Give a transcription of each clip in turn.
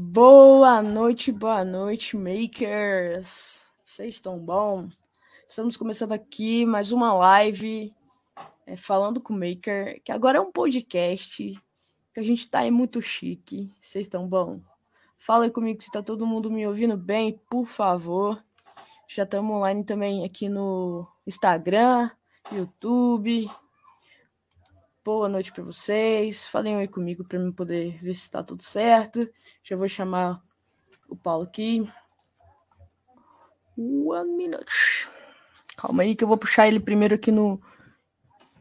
Boa noite, boa noite, makers. Vocês estão bom? Estamos começando aqui mais uma live é, falando com o Maker, que agora é um podcast, que a gente tá aí muito chique. Vocês estão bom? Fala aí comigo se tá todo mundo me ouvindo bem, por favor. Já estamos online também aqui no Instagram, YouTube. Boa noite para vocês. Falem aí comigo para eu poder ver se está tudo certo. Já vou chamar o Paulo aqui. One minute. Calma aí que eu vou puxar ele primeiro aqui no,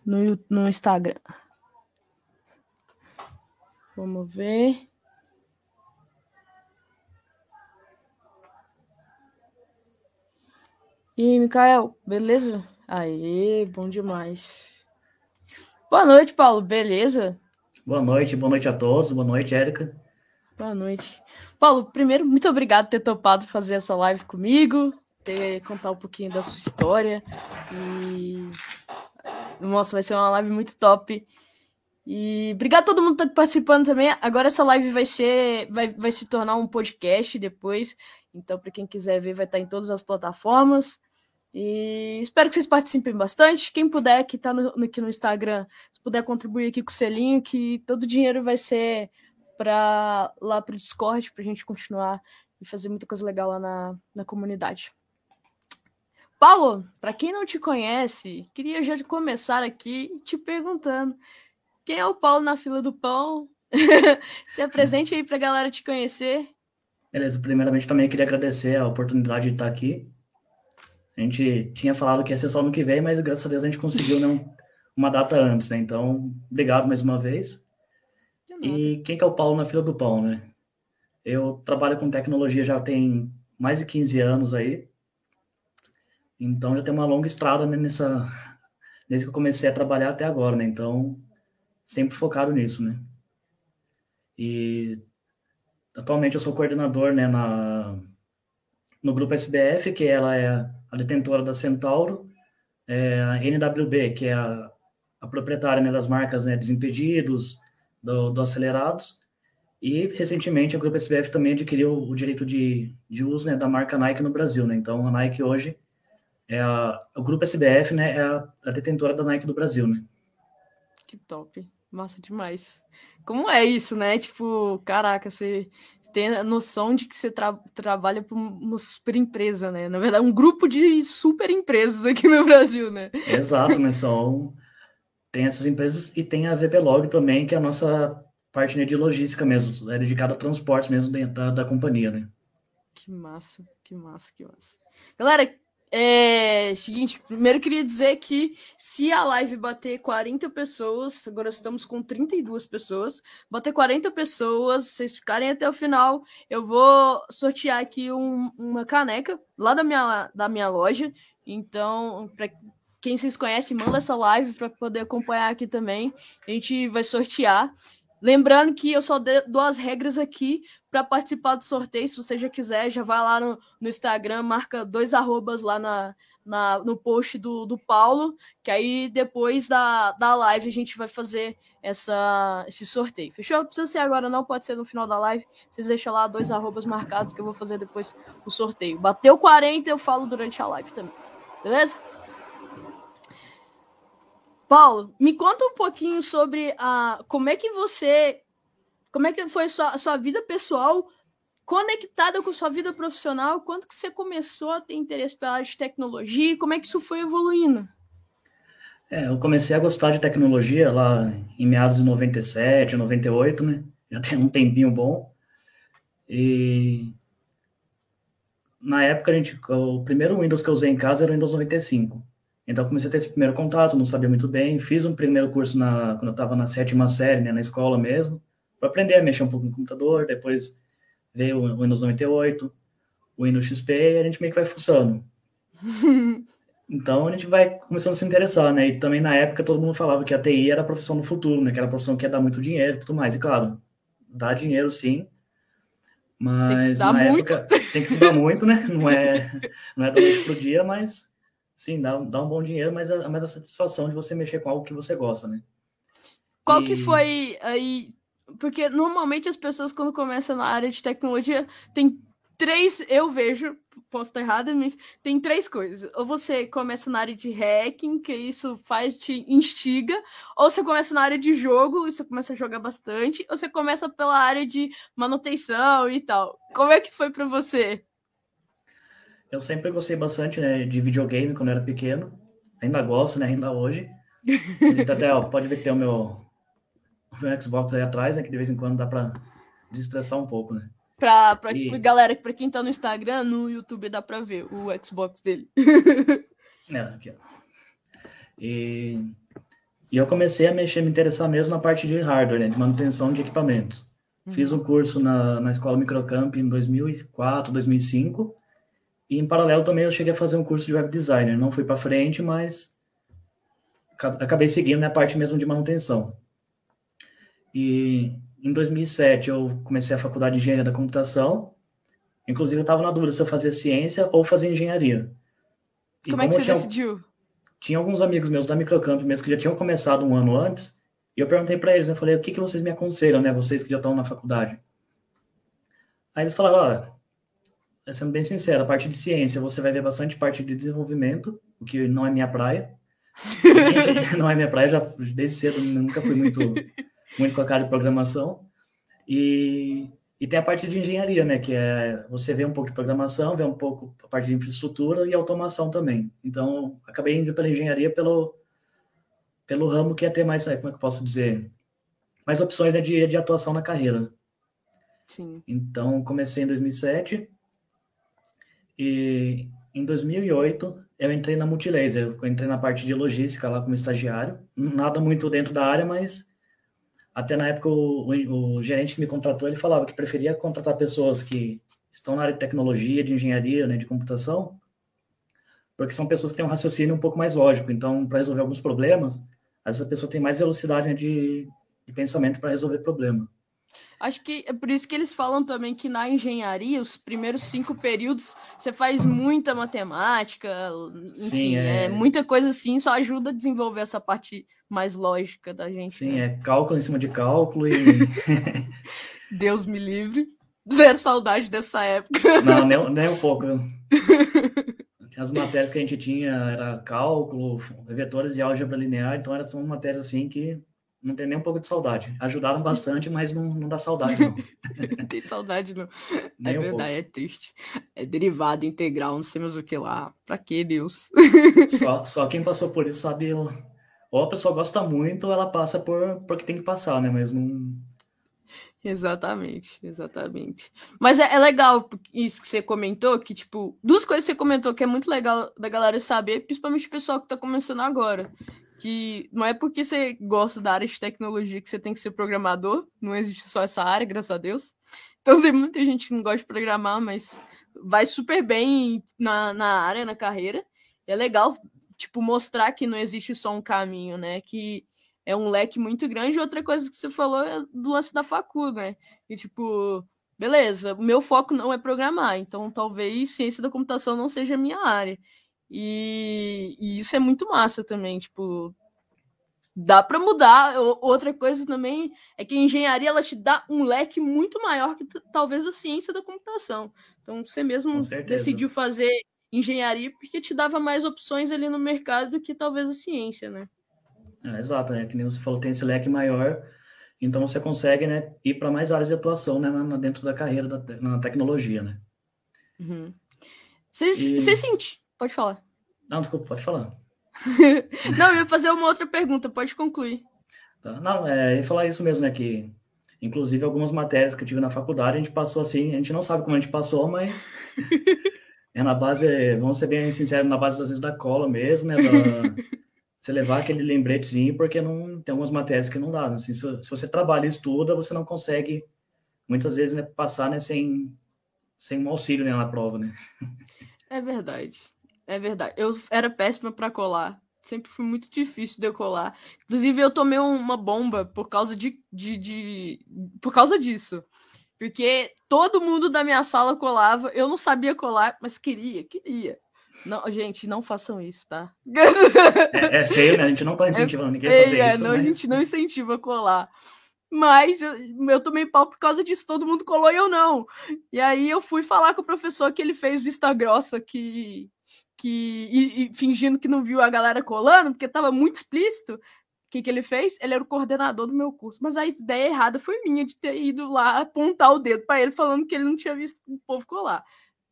no, no Instagram. Vamos ver. E aí, Mikael, beleza? Aê, bom demais. Boa noite, Paulo, beleza? Boa noite, boa noite a todos, boa noite, Érica. Boa noite. Paulo, primeiro, muito obrigado por ter topado fazer essa live comigo, ter contar um pouquinho da sua história. E. Nossa, vai ser uma live muito top. E obrigado a todo mundo que está participando também. Agora essa live vai ser. Vai, vai se tornar um podcast depois. Então, para quem quiser ver, vai estar em todas as plataformas. E espero que vocês participem bastante. Quem puder, que está no, aqui no Instagram, se puder contribuir aqui com o selinho, que todo o dinheiro vai ser para lá para o Discord, para a gente continuar e fazer muita coisa legal lá na, na comunidade. Paulo, para quem não te conhece, queria já começar aqui te perguntando: quem é o Paulo na fila do pão? se apresente aí para a galera te conhecer. Beleza, primeiramente também queria agradecer a oportunidade de estar aqui a gente tinha falado que ia ser só no que vem, mas graças a Deus a gente conseguiu né, uma data antes, né? Então, obrigado mais uma vez. E quem que é o Paulo na fila do pão, né? Eu trabalho com tecnologia já tem mais de 15 anos aí. Então já tem uma longa estrada né, nessa desde que eu comecei a trabalhar até agora, né? Então, sempre focado nisso, né? E atualmente eu sou coordenador, né, na no grupo SBF, que ela é a detentora da Centauro, é, a NWB, que é a, a proprietária né, das marcas né, Desimpedidos, do, do, Acelerados, e recentemente a Grupo SBF também adquiriu o direito de, de uso né, da marca Nike no Brasil. Né? Então a Nike hoje é a, o Grupo SBF né, é a, a detentora da Nike do Brasil. Né? Que top, massa demais. Como é isso, né? Tipo, caraca, você tem a noção de que você tra trabalha para uma super empresa, né? Na verdade, um grupo de super empresas aqui no Brasil, né? Exato, né? São... Tem essas empresas e tem a VPlog também, que é a nossa parte de logística mesmo, é dedicada a transportes mesmo dentro da, da companhia, né? Que massa, que massa, que massa. Galera, é, seguinte, primeiro queria dizer que se a live bater 40 pessoas, agora estamos com 32 pessoas, bater 40 pessoas, vocês ficarem até o final, eu vou sortear aqui um, uma caneca lá da minha, da minha loja. Então, para quem vocês conhecem, manda essa live para poder acompanhar aqui também. A gente vai sortear. Lembrando que eu só dou as regras aqui para participar do sorteio. Se você já quiser, já vai lá no, no Instagram, marca dois arrobas lá na, na, no post do, do Paulo, que aí depois da, da live a gente vai fazer essa, esse sorteio. Fechou? Precisa ser agora, não, pode ser no final da live. Vocês deixam lá dois arrobas marcados que eu vou fazer depois o sorteio. Bateu 40, eu falo durante a live também. Beleza? Paulo, me conta um pouquinho sobre a como é que você como é que foi a sua, a sua vida pessoal conectada com sua vida profissional? Quando que você começou a ter interesse pela área de tecnologia? Como é que isso foi evoluindo? É, eu comecei a gostar de tecnologia lá em meados de 97, 98, né? Já tem um tempinho bom. E na época, a gente, o primeiro Windows que eu usei em casa era o Windows 95. Então, eu comecei a ter esse primeiro contato, não sabia muito bem. Fiz um primeiro curso na, quando eu estava na sétima série, né, na escola mesmo para aprender a mexer um pouco no computador, depois veio o Windows 98, o Windows XP, e a gente meio que vai funcionando. então a gente vai começando a se interessar, né? E também na época todo mundo falava que a TI era a profissão do futuro, né? Que era a profissão que ia dar muito dinheiro e tudo mais. E claro, dá dinheiro sim, mas na muito. época tem que estudar muito, né? Não é, não é da noite pro dia, mas sim, dá, dá um bom dinheiro, mas a, mas a satisfação de você mexer com algo que você gosta, né? Qual e... que foi aí porque normalmente as pessoas, quando começam na área de tecnologia, tem três. Eu vejo, posso estar errada, mas tem três coisas. Ou você começa na área de hacking, que isso faz, te instiga, ou você começa na área de jogo, e você começa a jogar bastante, ou você começa pela área de manutenção e tal. Como é que foi para você? Eu sempre gostei bastante né, de videogame quando era pequeno. Ainda gosto, né? Ainda hoje. até, ó, pode ver que tem o meu, o meu Xbox aí atrás, né? Que de vez em quando dá para desestressar um pouco, né? Pra, pra e... galera, pra quem tá no Instagram, no YouTube dá pra ver o Xbox dele. é, aqui, ó. E, e eu comecei a mexer, me interessar mesmo na parte de hardware, né, de manutenção de equipamentos. Uhum. Fiz um curso na, na escola Microcamp em 2004, 2005. E em paralelo também eu cheguei a fazer um curso de web designer. Não fui para frente, mas acabei seguindo na parte mesmo de manutenção. E em 2007 eu comecei a faculdade de engenharia da computação. Inclusive eu estava na dúvida se eu fazia ciência ou fazia engenharia. E como, é que você tinha, decidiu? Tinha alguns amigos meus da Microcamp mesmo que já tinham começado um ano antes. E eu perguntei para eles, eu falei, o que, que vocês me aconselham, né? Vocês que já estão na faculdade. Aí eles falaram, olha, sendo bem sincero, a parte de ciência você vai ver bastante parte de desenvolvimento, o que não é minha praia. não é minha praia, já desde cedo nunca fui muito muito com a cara de programação. E, e tem a parte de engenharia, né? Que é você vê um pouco de programação, vê um pouco a parte de infraestrutura e automação também. Então, acabei indo pela engenharia pelo, pelo ramo que ia ter mais, como é que eu posso dizer? Mais opções né, de, de atuação na carreira. Sim. Então, comecei em 2007 e em 2008 eu entrei na Multilaser. Eu entrei na parte de logística lá como estagiário. Nada muito dentro da área, mas até na época, o, o, o, gerente que me contratou, ele falava que preferia contratar pessoas que estão na área de tecnologia, de engenharia, né, de computação, porque são pessoas que têm um raciocínio um pouco mais lógico. Então, para resolver alguns problemas, às vezes a pessoa tem mais velocidade né, de, de pensamento para resolver problema. Acho que é por isso que eles falam também que na engenharia, os primeiros cinco períodos, você faz muita matemática, enfim, Sim, é... é... muita coisa assim, só ajuda a desenvolver essa parte mais lógica da gente. Sim, né? é cálculo em cima de cálculo e. Deus me livre. Zero saudade dessa época. Não, nem, nem um pouco. As matérias que a gente tinha era cálculo, vetores e álgebra linear, então eram são matérias assim que não tem nem um pouco de saudade. Ajudaram bastante, mas não, não dá saudade, não. não tem saudade, não. Nem é um verdade, pouco. é triste. É derivado integral, não sei mais o que lá. Pra que, Deus? Só, só quem passou por isso sabe. Ou a pessoa gosta muito, ou ela passa por porque tem que passar, né? Mas não. Exatamente, exatamente. Mas é, é, legal isso que você comentou, que, tipo, duas coisas que você comentou que é muito legal da galera saber, principalmente o pessoal que tá começando agora que não é porque você gosta da área de tecnologia que você tem que ser programador, não existe só essa área, graças a Deus. Então tem muita gente que não gosta de programar, mas vai super bem na, na área, na carreira. É legal, tipo, mostrar que não existe só um caminho, né? Que é um leque muito grande. Outra coisa que você falou é do lance da facu, né? E tipo, beleza, o meu foco não é programar, então talvez ciência da computação não seja a minha área. E, e isso é muito massa também, tipo, dá para mudar. Outra coisa também é que a engenharia ela te dá um leque muito maior que talvez a ciência da computação. Então você mesmo decidiu fazer engenharia porque te dava mais opções ali no mercado do que talvez a ciência, né? É, exato, né? Que nem você falou, tem esse leque maior, então você consegue, né, ir para mais áreas de atuação, né, na, dentro da carreira da na tecnologia, né? Uhum. Você, e... você sente Pode falar. Não, desculpa, pode falar. não, eu ia fazer uma outra pergunta, pode concluir. Tá. Não, é, eu ia falar isso mesmo, né? Que, inclusive, algumas matérias que eu tive na faculdade, a gente passou assim, a gente não sabe como a gente passou, mas é na base, vamos ser bem sinceros, na base, às vezes, da cola mesmo, né? Da, você levar aquele lembretezinho, porque não tem algumas matérias que não dá. Né? Assim, se, se, você trabalha e estuda, você não consegue, muitas vezes, né, passar né, sem, sem um auxílio né, na prova, né? É verdade. É verdade. Eu era péssima para colar. Sempre fui muito difícil de eu colar. Inclusive, eu tomei uma bomba por causa de, de, de. Por causa disso. Porque todo mundo da minha sala colava. Eu não sabia colar, mas queria, queria. Não, gente, não façam isso, tá? É, é feio, né? A gente não tá incentivando é ninguém a fazer é, isso. Não, mas... A gente não incentiva a colar. Mas eu, eu tomei pau por causa disso, todo mundo colou e eu não. E aí eu fui falar com o professor que ele fez vista grossa, que. Que e, e fingindo que não viu a galera colando, porque tava muito explícito. O que, que ele fez? Ele era o coordenador do meu curso. Mas a ideia errada foi minha de ter ido lá apontar o dedo para ele, falando que ele não tinha visto o povo colar.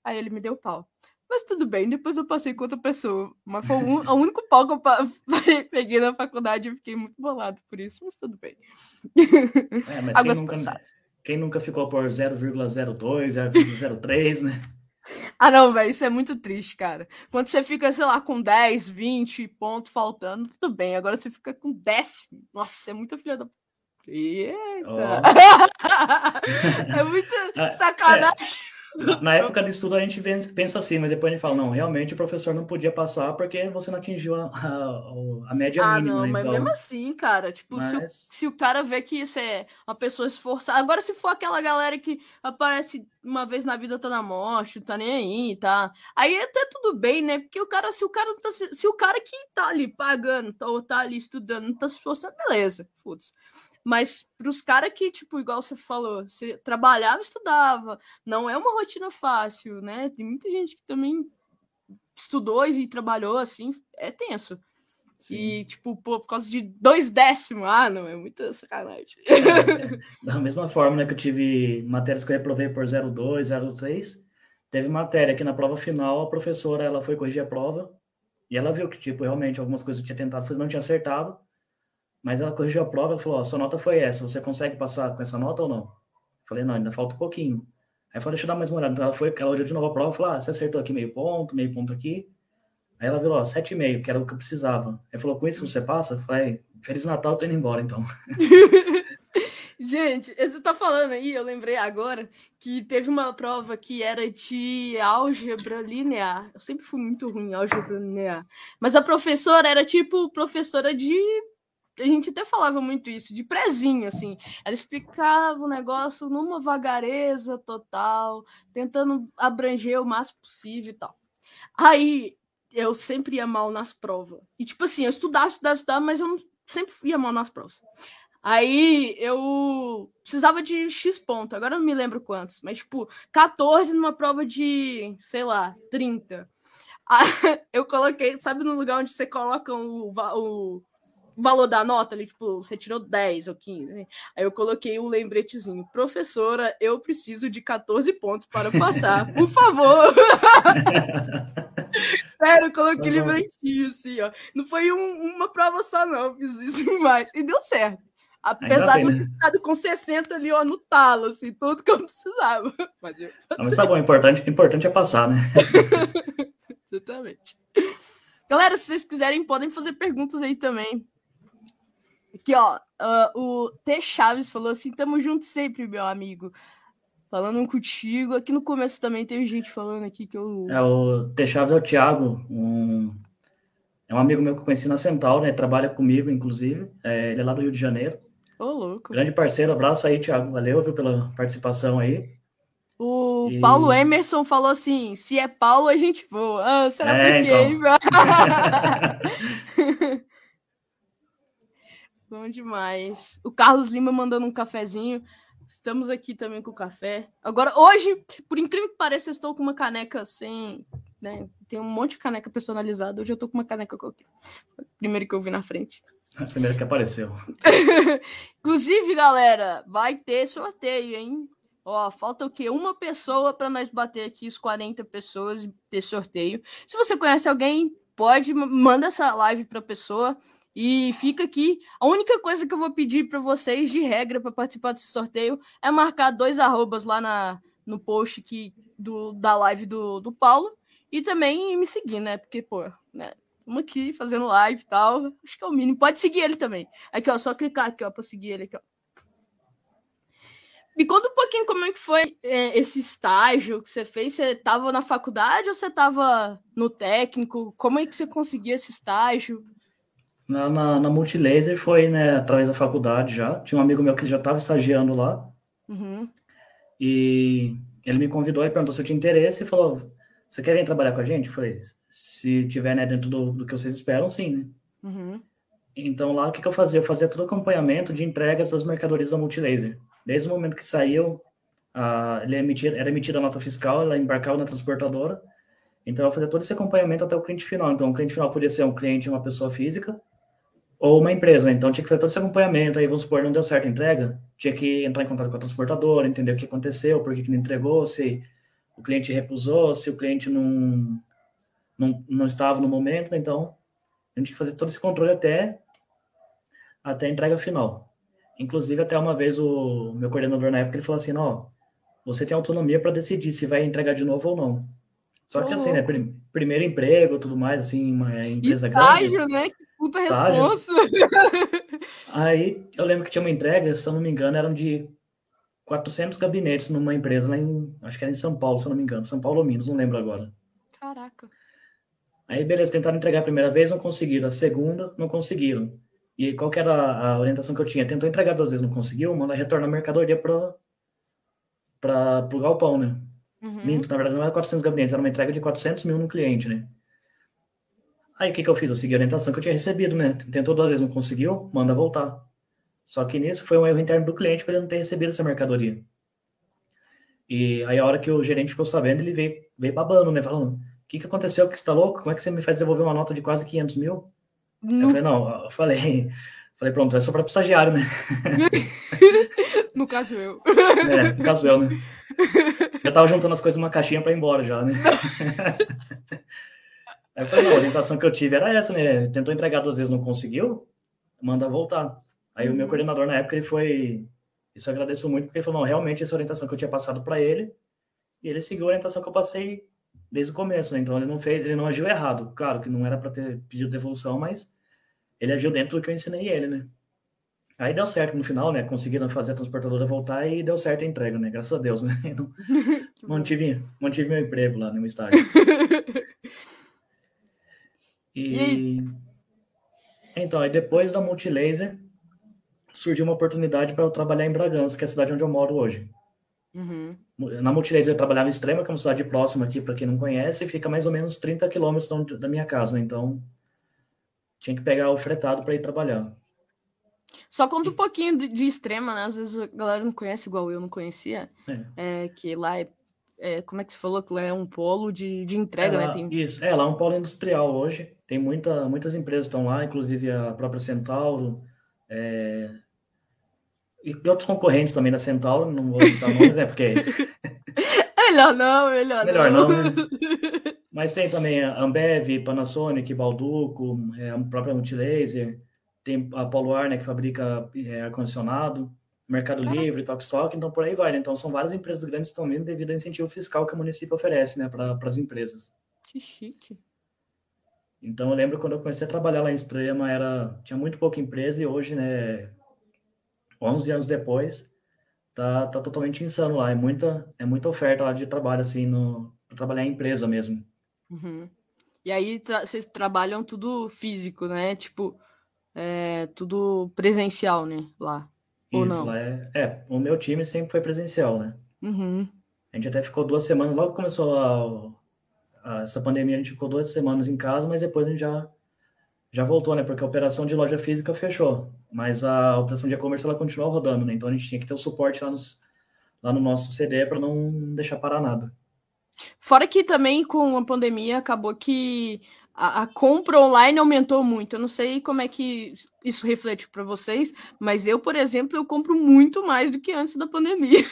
Aí ele me deu pau. Mas tudo bem, depois eu passei com outra pessoa. Mas foi o, o único pau que eu peguei na faculdade e fiquei muito bolado por isso, mas tudo bem. É, mas Águas quem nunca, quem nunca ficou por 0,02, 0,03, né? Ah, não, velho, isso é muito triste, cara. Quando você fica, sei lá, com 10, 20 pontos faltando, tudo bem. Agora você fica com décimo. Nossa, é muita filha da. Eita! Oh. é muita ah, sacanagem. É. Na época de estudo a gente pensa assim, mas depois a gente fala, não, realmente o professor não podia passar porque você não atingiu a, a, a média ah, mínima. Ah, não, mas então... mesmo assim, cara, tipo, mas... se, o, se, o, cara vê que isso é uma pessoa esforçada. Agora, se for aquela galera que aparece uma vez na vida, tá na morte, tá nem aí, tá? Aí até tudo bem, né? Porque o cara, se o cara tá, se o cara que tá ali pagando, tá, ou tá ali estudando, não tá se esforçando, beleza, putz. Mas para os caras que, tipo, igual você falou, você trabalhava estudava, não é uma rotina fácil, né? Tem muita gente que também estudou e trabalhou, assim, é tenso. Sim. E, tipo, pô, por causa de dois décimos, ah, não, é muita sacanagem. É, é. Da mesma forma né, que eu tive matérias que eu reprovei por 02, 03, teve matéria que na prova final a professora ela foi corrigir a prova e ela viu que, tipo, realmente algumas coisas eu tinha tentado fazer, não tinha acertado. Mas ela corrigiu a prova e falou: a sua nota foi essa, você consegue passar com essa nota ou não? Eu falei: não, ainda falta um pouquinho. Aí eu falei: deixa eu dar mais uma olhada. Então ela foi, ela olhou de novo a prova e falou: ah, você acertou aqui meio ponto, meio ponto aqui. Aí ela viu, ó, sete e meio, que era o que eu precisava. Aí falou: com isso você passa? Eu falei: Feliz Natal, tô indo embora então. Gente, você tá falando aí, eu lembrei agora que teve uma prova que era de álgebra linear. Eu sempre fui muito ruim em álgebra linear. Mas a professora era tipo professora de a gente até falava muito isso, de prezinho, assim. Ela explicava o negócio numa vagareza total, tentando abranger o máximo possível e tal. Aí eu sempre ia mal nas provas. E tipo assim, eu estudava, estudava, estudava, mas eu sempre ia mal nas provas. Aí eu precisava de X ponto, agora eu não me lembro quantos, mas tipo, 14 numa prova de, sei lá, 30. Aí, eu coloquei, sabe no lugar onde você coloca o, o valor da nota ali, tipo, você tirou 10 ou 15. Né? Aí eu coloquei um lembretezinho. Professora, eu preciso de 14 pontos para passar, por favor. Sério, eu coloquei uhum. lembretinho assim, ó. Não foi um, uma prova só, não. Fiz isso mais. E deu certo. Apesar de eu ter ficado com 60 ali, ó, no talo, assim, tudo que eu precisava. Mas, eu Não, mas tá bom, importante, importante é passar, né? Exatamente. Galera, se vocês quiserem, podem fazer perguntas aí também. Aqui, ó, uh, o T. Chaves falou assim: tamo junto sempre, meu amigo. Falando contigo. Aqui no começo também teve gente falando aqui que eu. É, o T. Chaves é o Thiago, um... é um amigo meu que eu conheci na Central, né? Trabalha comigo, inclusive. É, ele é lá do Rio de Janeiro. Ô, louco. Grande parceiro, abraço aí, Thiago. Valeu, viu, pela participação aí. O e... Paulo Emerson falou assim: se é Paulo, a gente voa. Ah, será é, por quê? Então. Bom demais. O Carlos Lima mandando um cafezinho. Estamos aqui também com o café. Agora, hoje, por incrível que pareça, eu estou com uma caneca sem. Né? Tem um monte de caneca personalizada. Hoje eu estou com uma caneca qualquer. Primeiro que eu vi na frente. A primeira que apareceu. Inclusive, galera, vai ter sorteio, hein? Ó, falta o quê? Uma pessoa para nós bater aqui os 40 pessoas e ter sorteio. Se você conhece alguém, pode manda essa live para pessoa. E fica aqui. A única coisa que eu vou pedir para vocês de regra para participar desse sorteio é marcar dois arrobas lá na, no post que, do, da live do, do Paulo. E também me seguir, né? Porque, pô, né? Estamos aqui fazendo live e tal. Acho que é o mínimo. Pode seguir ele também. Aqui, ó, só clicar aqui, ó, para seguir ele aqui, ó. Me conta um pouquinho como é que foi é, esse estágio que você fez. Você estava na faculdade ou você estava no técnico? Como é que você conseguiu esse estágio? Na, na, na Multilaser foi, né, através da faculdade já. Tinha um amigo meu que já estava estagiando lá. Uhum. E ele me convidou e perguntou se eu tinha interesse e falou: Você quer vir trabalhar com a gente? Eu falei: Se tiver né, dentro do, do que vocês esperam, sim, né? Uhum. Então lá o que, que eu fazia? Eu fazia todo o acompanhamento de entregas das mercadorias da Multilaser. Desde o momento que saiu, a, ele emitia, era emitida a nota fiscal, ela embarcava na transportadora. Então eu fazia todo esse acompanhamento até o cliente final. Então o cliente final podia ser um cliente, uma pessoa física, ou uma empresa. Então tinha que fazer todo esse acompanhamento. Aí vamos supor, não deu certo a entrega, tinha que entrar em contato com a transportadora, entender o que aconteceu, por que, que não entregou, se o cliente recusou, se o cliente não, não, não estava no momento. Então a gente tinha que fazer todo esse controle até até a entrega final. Inclusive, até uma vez o meu coordenador na época ele falou assim: ó, você tem autonomia para decidir se vai entregar de novo ou não. Só que assim, né? Prim, primeiro emprego, tudo mais, assim, uma empresa Estágio, grande. né? Que puta responsa. Aí eu lembro que tinha uma entrega, se eu não me engano, eram de 400 gabinetes numa empresa lá em, acho que era em São Paulo, se eu não me engano, São Paulo ou Minas, não lembro agora. Caraca. Aí, beleza, tentaram entregar a primeira vez, não conseguiram. A segunda, não conseguiram. E qual que era a orientação que eu tinha? Tentou entregar duas vezes, não conseguiu, manda retornar a mercadoria para o galpão, né? Uhum. Minto, na verdade não era 400 gabinetes, era uma entrega de 400 mil no cliente, né? Aí o que, que eu fiz? Eu segui a orientação que eu tinha recebido, né? Tentou duas vezes, não conseguiu, manda voltar. Só que nisso foi um erro interno do cliente para ele não ter recebido essa mercadoria. E aí a hora que o gerente ficou sabendo, ele veio, veio babando, né? Falando, o que, que aconteceu? Que você tá louco? Como é que você me faz devolver uma nota de quase 500 mil? No... Eu falei, não, eu falei, falei, pronto, é só para o estagiário, né? no caso eu. É, no caso eu, né? Eu tava juntando as coisas numa caixinha para ir embora já, né? Aí eu falei, não, a orientação que eu tive era essa, né? Tentou entregar duas vezes, não conseguiu, manda voltar. Aí o meu uhum. coordenador na época, ele foi. Isso eu agradeço muito, porque ele falou, não, realmente essa orientação que eu tinha passado para ele, e ele seguiu a orientação que eu passei desde o começo, né? Então ele não fez, ele não agiu errado. Claro que não era para ter pedido devolução, mas ele agiu dentro do que eu ensinei ele, né? Aí deu certo no final, né? Conseguiram fazer a transportadora voltar e deu certo a entrega, né? Graças a Deus, né? Não, mantive, mantive meu emprego lá no meu estágio. E, e então, aí depois da Multilaser, surgiu uma oportunidade para eu trabalhar em Bragança, que é a cidade onde eu moro hoje. Uhum. Na Multilaser eu trabalhava em Extrema, que é uma cidade próxima aqui, para quem não conhece, e fica mais ou menos 30 quilômetros da minha casa, então tinha que pegar o fretado para ir trabalhar. Só conta um pouquinho de, de, Extrema, né? Às vezes a galera não conhece, igual eu não conhecia, é. É, que lá é, é, como é que você falou, que lá é um polo de, de entrega, né? Tem... Isso, é, lá é um polo industrial hoje, tem muita, muitas empresas estão lá, inclusive a própria Centauro, é, e outros concorrentes também da Centauro, não vou citar nomes, é porque... melhor não, melhor, melhor não. não né? Mas tem também a Ambev, Panasonic, Balduco, é, a própria Multilaser, tem a Poluar, né, que fabrica é, ar-condicionado, Mercado Livre, Tokstok, então por aí vai. Né? Então são várias empresas grandes que estão vindo devido ao incentivo fiscal que o município oferece né, para as empresas. Que chique. Então eu lembro quando eu comecei a trabalhar lá em Extrema, era, tinha muito pouca empresa e hoje, né, 11 anos depois, tá, tá totalmente insano lá. É muita, é muita oferta lá de trabalho, assim, para trabalhar em empresa mesmo. Uhum. E aí tra vocês trabalham tudo físico, né? Tipo, é, tudo presencial, né? Lá. Ou Isso, não? lá é, é. O meu time sempre foi presencial, né? Uhum. A gente até ficou duas semanas, logo começou a, essa pandemia, a gente ficou duas semanas em casa, mas depois a gente já, já voltou, né? Porque a operação de loja física fechou, mas a operação de e-commerce ela continuou rodando, né? Então a gente tinha que ter o suporte lá, nos, lá no nosso CD para não deixar parar nada. Fora que também com a pandemia acabou que a, a, compra online aumentou muito. Eu não sei como é que isso reflete para vocês, mas eu, por exemplo, eu compro muito mais do que antes da pandemia.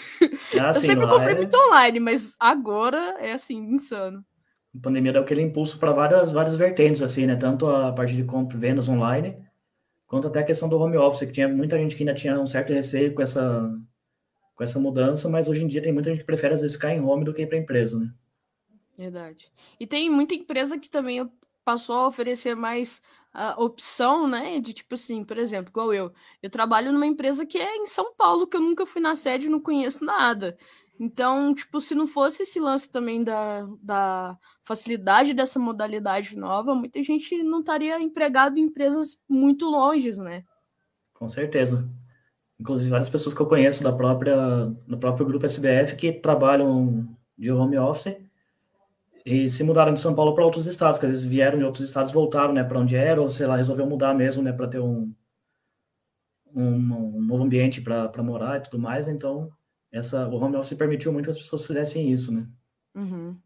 Ah, eu sempre comprei é... muito online, mas agora é assim, insano. A pandemia deu aquele impulso para várias, várias vertentes, assim, né? Tanto a parte de compra vendas online, quanto até a questão do home office, que tinha muita gente que ainda tinha um certo receio com essa, com essa mudança, mas hoje em dia tem muita gente que prefere, às vezes, ficar em home do que ir para empresa, né? Verdade. E tem muita empresa que também passou a oferecer mais a opção, né? De tipo assim, por exemplo, igual eu. Eu trabalho numa empresa que é em São Paulo, que eu nunca fui na sede, não conheço nada. Então, tipo, se não fosse esse lance também da, da facilidade dessa modalidade nova, muita gente não estaria empregado em empresas muito longe, né? Com certeza. Inclusive, várias pessoas que eu conheço da própria, do próprio grupo SBF que trabalham de home office e se mudaram de São Paulo para outros estados, que às vezes vieram de outros estados, voltaram, né, para onde era, ou sei lá, resolveu mudar mesmo, né, para ter um, um, um, novo ambiente para morar e tudo mais. Então, essa, o home office permitiu muito que as pessoas fizessem isso, né? Uhum,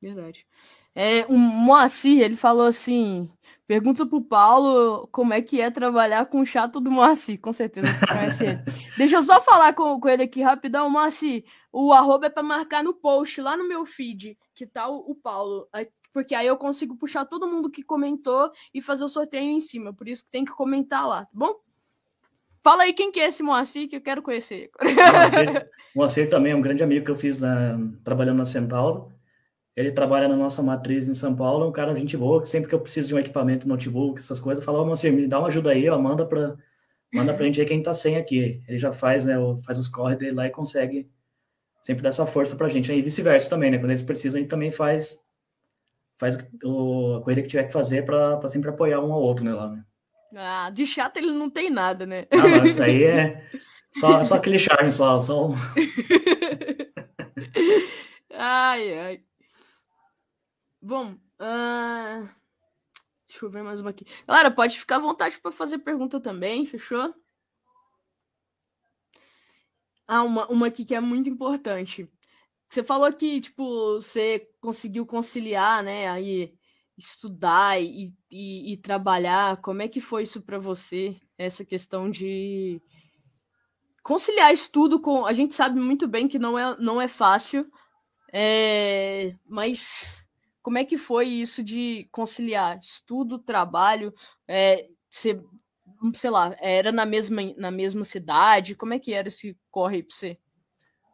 verdade. É, o Moacir, ele falou assim: pergunta pro Paulo como é que é trabalhar com o chato do Moacir. Com certeza você conhece ele. Deixa eu só falar com, com ele aqui rapidão. Moacir, o arroba é para marcar no post lá no meu feed, que tá o, o Paulo. Porque aí eu consigo puxar todo mundo que comentou e fazer o sorteio em cima. Por isso que tem que comentar lá, tá bom? Fala aí quem que é esse Moacir, que eu quero conhecer. Moacir, Moacir também é um grande amigo que eu fiz na, trabalhando na Centauro. Ele trabalha na nossa matriz em São Paulo, é um cara gente boa, que sempre que eu preciso de um equipamento, notebook, essas coisas, fala, ô, oh, me dá uma ajuda aí, ó, manda pra, manda pra gente ver quem tá sem aqui. Ele já faz, né, faz os corre dele lá e consegue sempre dar essa força pra gente. Né? E vice-versa também, né, quando eles precisam, a gente também faz, faz o, a corrida que tiver que fazer para sempre apoiar um ao outro, né, lá, né. Ah, de chato ele não tem nada, né? Ah, não, isso aí é só, só aquele charme, só. só... ai, ai. Bom, uh... deixa eu ver mais uma aqui. Galera, pode ficar à vontade para fazer pergunta também, fechou? Ah, uma, uma aqui que é muito importante. Você falou que, tipo, você conseguiu conciliar, né, aí estudar e, e, e trabalhar. Como é que foi isso para você, essa questão de conciliar estudo com. A gente sabe muito bem que não é, não é fácil, é... mas como é que foi isso de conciliar estudo, trabalho, é, ser, sei lá, era na mesma, na mesma cidade? Como é que era esse corre para você?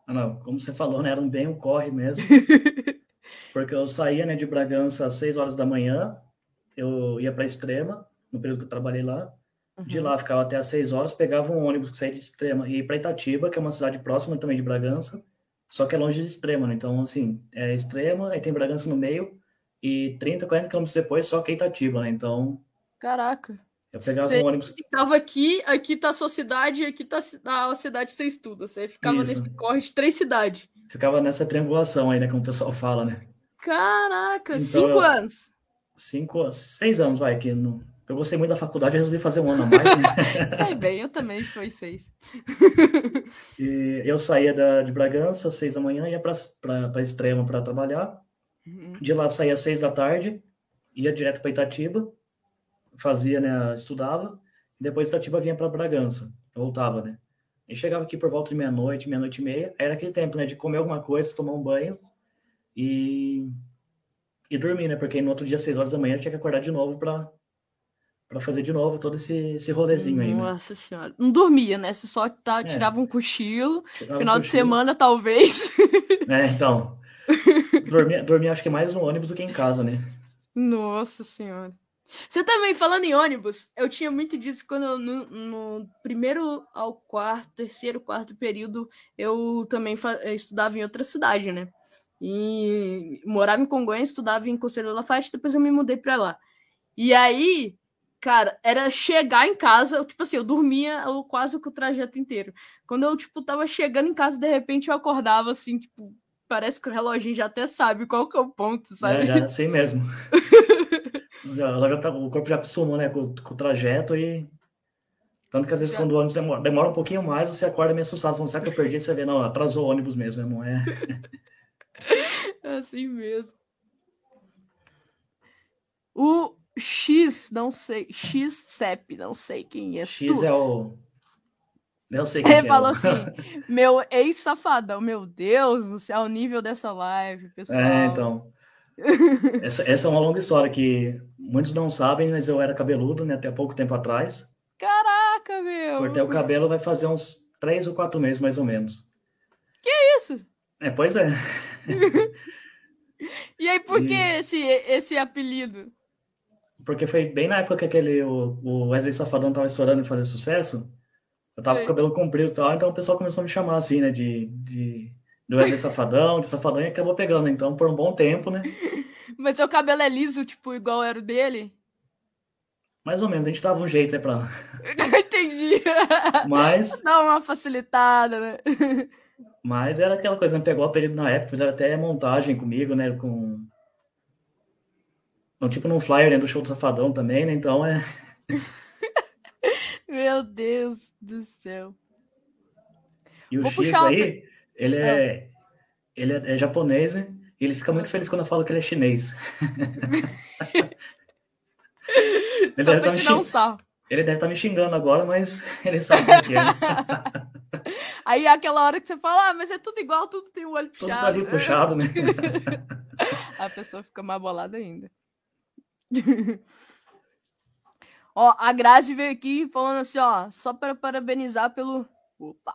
Ah, não, como você falou, né, era um bem o corre mesmo. porque eu saía né, de Bragança às 6 horas da manhã, eu ia para Extrema, no período que eu trabalhei lá. Uhum. De lá ficava até às 6 horas, pegava um ônibus que saía de Extrema e ia para Itatiba, que é uma cidade próxima também de Bragança, só que é longe de Extrema, né? Então, assim, é Extrema, aí tem Bragança no meio, e 30, 40 quilômetros depois só que é Itatiba, né? Então. Caraca. Eu pegava Você um ônibus. Tava aqui, aqui tá a sua cidade, aqui tá a cidade que você estuda. Você ficava Isso. nesse corre de três cidades. Ficava nessa triangulação aí, né? Como o pessoal fala, né? Caraca, então, cinco eu... anos. Cinco, seis anos, vai, que no... eu gostei muito da faculdade e resolvi fazer um ano a mais. Né? Sei bem, eu também foi seis. e eu saía da, de Bragança às seis da manhã, ia para Extrema para trabalhar. Uhum. De lá saía às seis da tarde, ia direto para Itatiba, fazia, né, estudava, e depois Itatiba vinha para Bragança, voltava, né. E chegava aqui por volta de meia-noite, meia-noite e meia, era aquele tempo, né, de comer alguma coisa, tomar um banho e, e dormir, né, porque no outro dia, às seis horas da manhã, tinha que acordar de novo para para fazer de novo todo esse, esse rolezinho aí, né? Nossa senhora. Não dormia, né? Você só tá, é. tirava um cochilo, tirava final um de semana, talvez. É, então. Dormia, dormia acho que mais no ônibus do que em casa, né? Nossa senhora. Você também, falando em ônibus, eu tinha muito disso quando eu, no, no primeiro ao quarto, terceiro, quarto período, eu também estudava em outra cidade, né? E morava em Congonhas, estudava em Conselho Lafayette, depois eu me mudei pra lá. E aí, cara, era chegar em casa, eu, tipo assim, eu dormia eu, quase que o trajeto inteiro. Quando eu, tipo, tava chegando em casa, de repente eu acordava, assim, tipo, parece que o reloginho já até sabe qual que é o ponto, sabe? É, já sei mesmo. ela já tá, o corpo já acostumou, né, com, com, o trajeto e... Tanto que às vezes já. quando o ônibus demora, demora, um pouquinho mais, você acorda meio assustado, falando, será que eu perdi? Você vê, não, atrasou o ônibus mesmo, né? Não é... é assim mesmo. O X, não sei, X-CEP, não sei quem é. X tu. é o eu sei que Ele é. falou assim: meu ex-safadão, meu Deus do céu, o nível dessa live, pessoal. É, então. essa, essa é uma longa história que muitos não sabem, mas eu era cabeludo, né, até pouco tempo atrás. Caraca, meu! Cortei o cabelo vai fazer uns três ou quatro meses, mais ou menos. Que isso? É, pois é. e aí, por e... que esse, esse apelido? Porque foi bem na época que aquele, o, o Wesley Safadão tava estourando e fazer sucesso. Eu tava Sim. com o cabelo comprido e tal, então o pessoal começou a me chamar assim, né? De, de do Wesley Safadão, de Safadão, e acabou pegando, então, por um bom tempo, né? Mas seu cabelo é liso, tipo, igual era o dele? Mais ou menos, a gente dava um jeito, né, pra... Entendi. Mas... Dá uma facilitada, né? Mas era aquela coisa, né? Pegou o apelido na época, fizeram até montagem comigo, né? Com... tipo num flyer né, do show do Safadão também, né? Então é. Meu Deus do céu. E o Vou X aí, ele é, ah. ele é, é, japonês, né? E ele fica muito feliz quando eu falo que ele é chinês. ele Só pra um sal. Ele deve estar tá me xingando agora, mas ele sabe o que é. Aí é aquela hora que você fala, ah, mas é tudo igual, tudo tem o olho puxado. Tudo tá ali puxado, né? a pessoa fica mais bolada ainda. ó, a Grazi veio aqui falando assim, ó, só para parabenizar pelo. Opa!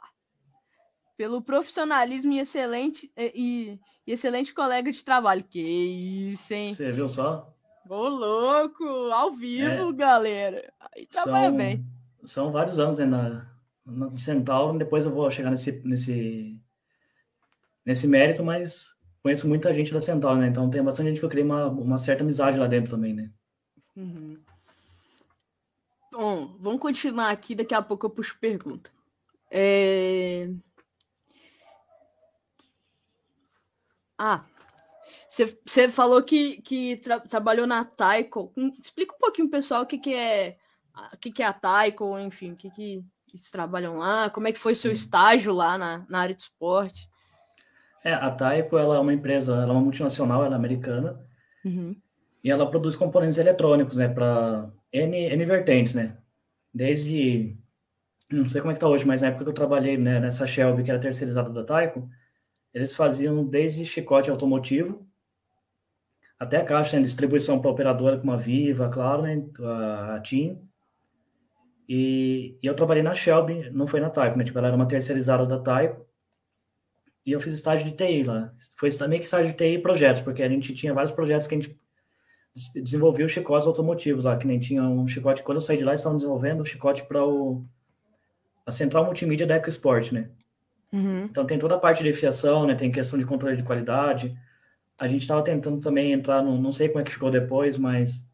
Pelo profissionalismo e excelente e, e excelente colega de trabalho. Que isso, hein? Você viu só? Ô, louco! Ao vivo, é. galera. Aí trabalha são, bem. São vários anos, né, na, na Centauro. Depois eu vou chegar nesse, nesse, nesse mérito, mas conheço muita gente da Centauro, né? Então tem bastante gente que eu criei uma, uma certa amizade lá dentro também, né? Uhum. Bom, vamos continuar aqui. Daqui a pouco eu puxo pergunta. É... Ah, você falou que, que tra trabalhou na Taiko. Hum, explica um pouquinho, pessoal, o que, que é o que, que é a Taiko, enfim, o que, que eles trabalham lá, como é que foi seu estágio lá na, na área de esporte. É, a Taiko ela é uma empresa, ela é uma multinacional, ela é americana, uhum. e ela produz componentes eletrônicos, né, para N, N vertentes, né, desde, não sei como é que tá hoje, mas na época que eu trabalhei né, nessa Shelby, que era terceirizada da Taiko, eles faziam desde chicote automotivo, até a caixa de né, distribuição para operadora como a Viva, claro, né, a, TIM. E, e, eu trabalhei na Shelby, não foi na Taiko, né, tipo, ela era uma terceirizada da Taiko. E eu fiz estágio de TI lá. Foi também que estágio de TI projetos, porque a gente tinha vários projetos que a gente desenvolveu chicotes automotivos lá, que nem tinha um chicote, quando eu saí de lá, estavam desenvolvendo um chicote para o a central multimídia da EcoSport, né? Uhum. Então tem toda a parte de fiação, né? Tem questão de controle de qualidade, a gente estava tentando também entrar, no, não sei como é que ficou depois, mas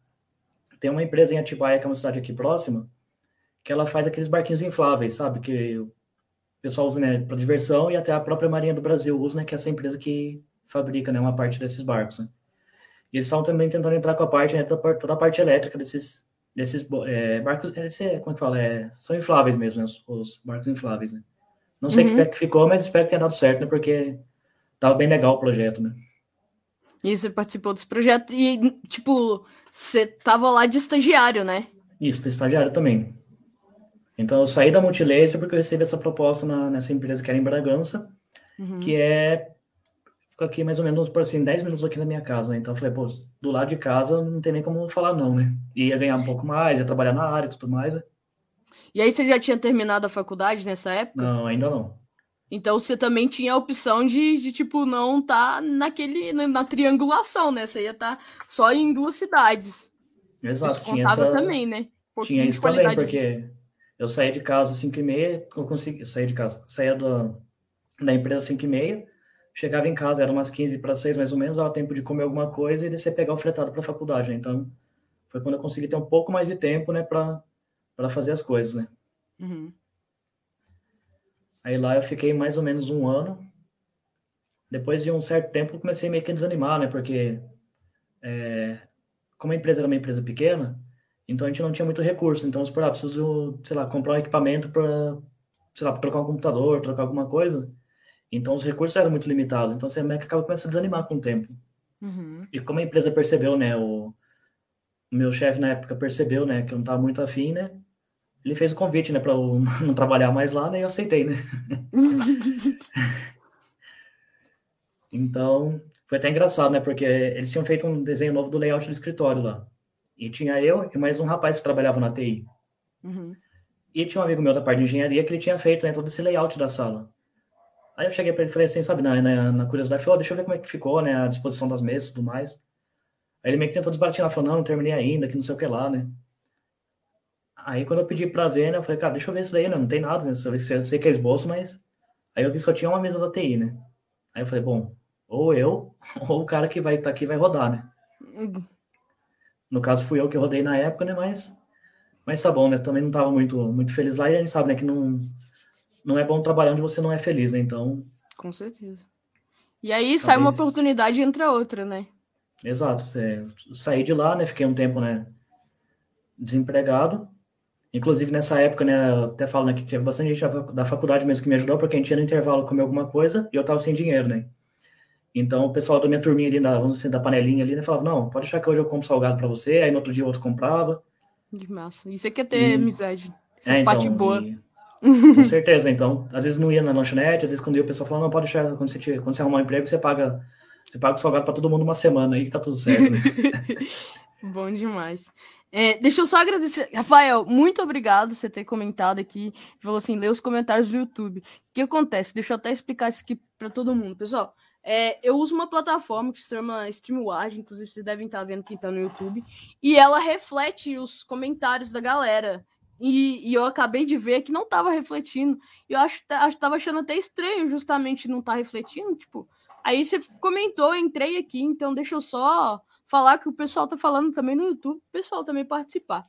tem uma empresa em Atibaia, que é uma cidade aqui próxima, que ela faz aqueles barquinhos infláveis, sabe? Que pessoal usa né, para diversão e até a própria Marinha do Brasil usa, né? Que é essa empresa que fabrica né, uma parte desses barcos. Né? E eles estavam também tentando entrar com a parte, né, toda a parte elétrica desses, desses é, barcos. Esse, como é que fala? É, são infláveis mesmo, né, os, os, barcos infláveis. Né? Não sei uhum. que pé que ficou, mas espero que tenha dado certo, né? Porque tava bem legal o projeto, né? E você participou desse projeto e, tipo, você tava lá de estagiário, né? Isso, estagiário também. Então eu saí da Multilaser porque eu recebi essa proposta na, nessa empresa que era em Bragança, uhum. que é fica aqui mais ou menos por assim 10 minutos aqui na minha casa. Então eu falei, pô, do lado de casa não tem nem como falar não, né? Ia ganhar um pouco mais, ia trabalhar na área e tudo mais. Né? E aí você já tinha terminado a faculdade nessa época? Não, ainda não. Então você também tinha a opção de, de tipo, não tá naquele, na, na triangulação, né? Você ia estar tá só em duas cidades. Exato, isso tinha essa... também, né? tinha isso também, porque eu saía de casa às 5 e meia, eu consegui sair de casa, saía do, da empresa às 5 e meia, chegava em casa, era umas 15 para 6 mais ou menos, dava tempo de comer alguma coisa e descer pegar o fretado para a faculdade, né? Então, foi quando eu consegui ter um pouco mais de tempo, né, para fazer as coisas, né? Uhum. Aí lá eu fiquei mais ou menos um ano. Depois de um certo tempo, comecei meio que a desanimar, né? Porque, é, como a empresa era uma empresa pequena, então a gente não tinha muito recurso. Então, por ah, preciso, sei lá, comprar um equipamento para, sei lá, pra trocar um computador, trocar alguma coisa. Então, os recursos eram muito limitados. Então, você meio que acaba começando a desanimar com o tempo. Uhum. E como a empresa percebeu, né? O, o meu chefe na época percebeu, né? Que eu não estava muito afim, né? ele fez o convite, né, para eu não trabalhar mais lá, né, e eu aceitei, né. então, foi até engraçado, né, porque eles tinham feito um desenho novo do layout do escritório lá. E tinha eu e mais um rapaz que trabalhava na TI. Uhum. E tinha um amigo meu da parte de engenharia que ele tinha feito né, todo esse layout da sala. Aí eu cheguei para ele e falei assim, sabe, na, na, na curiosidade, falei, oh, deixa eu ver como é que ficou, né, a disposição das mesas e tudo mais. Aí ele meio que tentou desbaratinar, falou, não, não terminei ainda, que não sei o que lá, né. Aí quando eu pedi pra ver, né, eu falei, cara, deixa eu ver isso daí, né? Não tem nada, né? Eu sei que é esboço, mas. Aí eu vi só tinha uma mesa da TI, né? Aí eu falei, bom, ou eu, ou o cara que vai estar tá aqui vai rodar, né? No caso, fui eu que rodei na época, né? Mas, mas tá bom, né? Também não tava muito, muito feliz lá e a gente sabe, né? Que não, não é bom trabalhar onde você não é feliz, né? Então. Com certeza. E aí talvez... sai uma oportunidade e entra outra, né? Exato. Você... Saí de lá, né? Fiquei um tempo, né? Desempregado. Inclusive, nessa época, né? Eu até falo né, que tinha bastante gente da faculdade mesmo que me ajudou, porque a gente ia no intervalo comer alguma coisa e eu tava sem dinheiro, né? Então, o pessoal da minha turminha ali, da, vamos dizer, da panelinha ali, né? Falava, não, pode achar que hoje eu compro salgado para você. Aí no outro dia o outro comprava. Que massa. Isso aqui é ter e... amizade. É, parte então, boa. E... Com certeza, então, às vezes não ia na lanchonete, às vezes quando ia o pessoal falava, não, pode deixar, quando você, quando você arrumar um emprego, você paga, você paga o salgado para todo mundo uma semana aí que tá tudo certo. Né? Bom demais. É, deixa eu só agradecer. Rafael, muito obrigado por você ter comentado aqui. Falou assim, lê os comentários do YouTube. O que acontece? Deixa eu até explicar isso aqui para todo mundo. Pessoal, é, eu uso uma plataforma que se chama StreamWard, inclusive vocês devem estar vendo quem está no YouTube, e ela reflete os comentários da galera. E, e, eu acabei de ver que não tava refletindo. E eu acho, acho tava achando até estranho justamente não estar tá refletindo. Tipo, aí você comentou, entrei aqui, então deixa eu só falar que o pessoal tá falando também no YouTube, o pessoal também participar.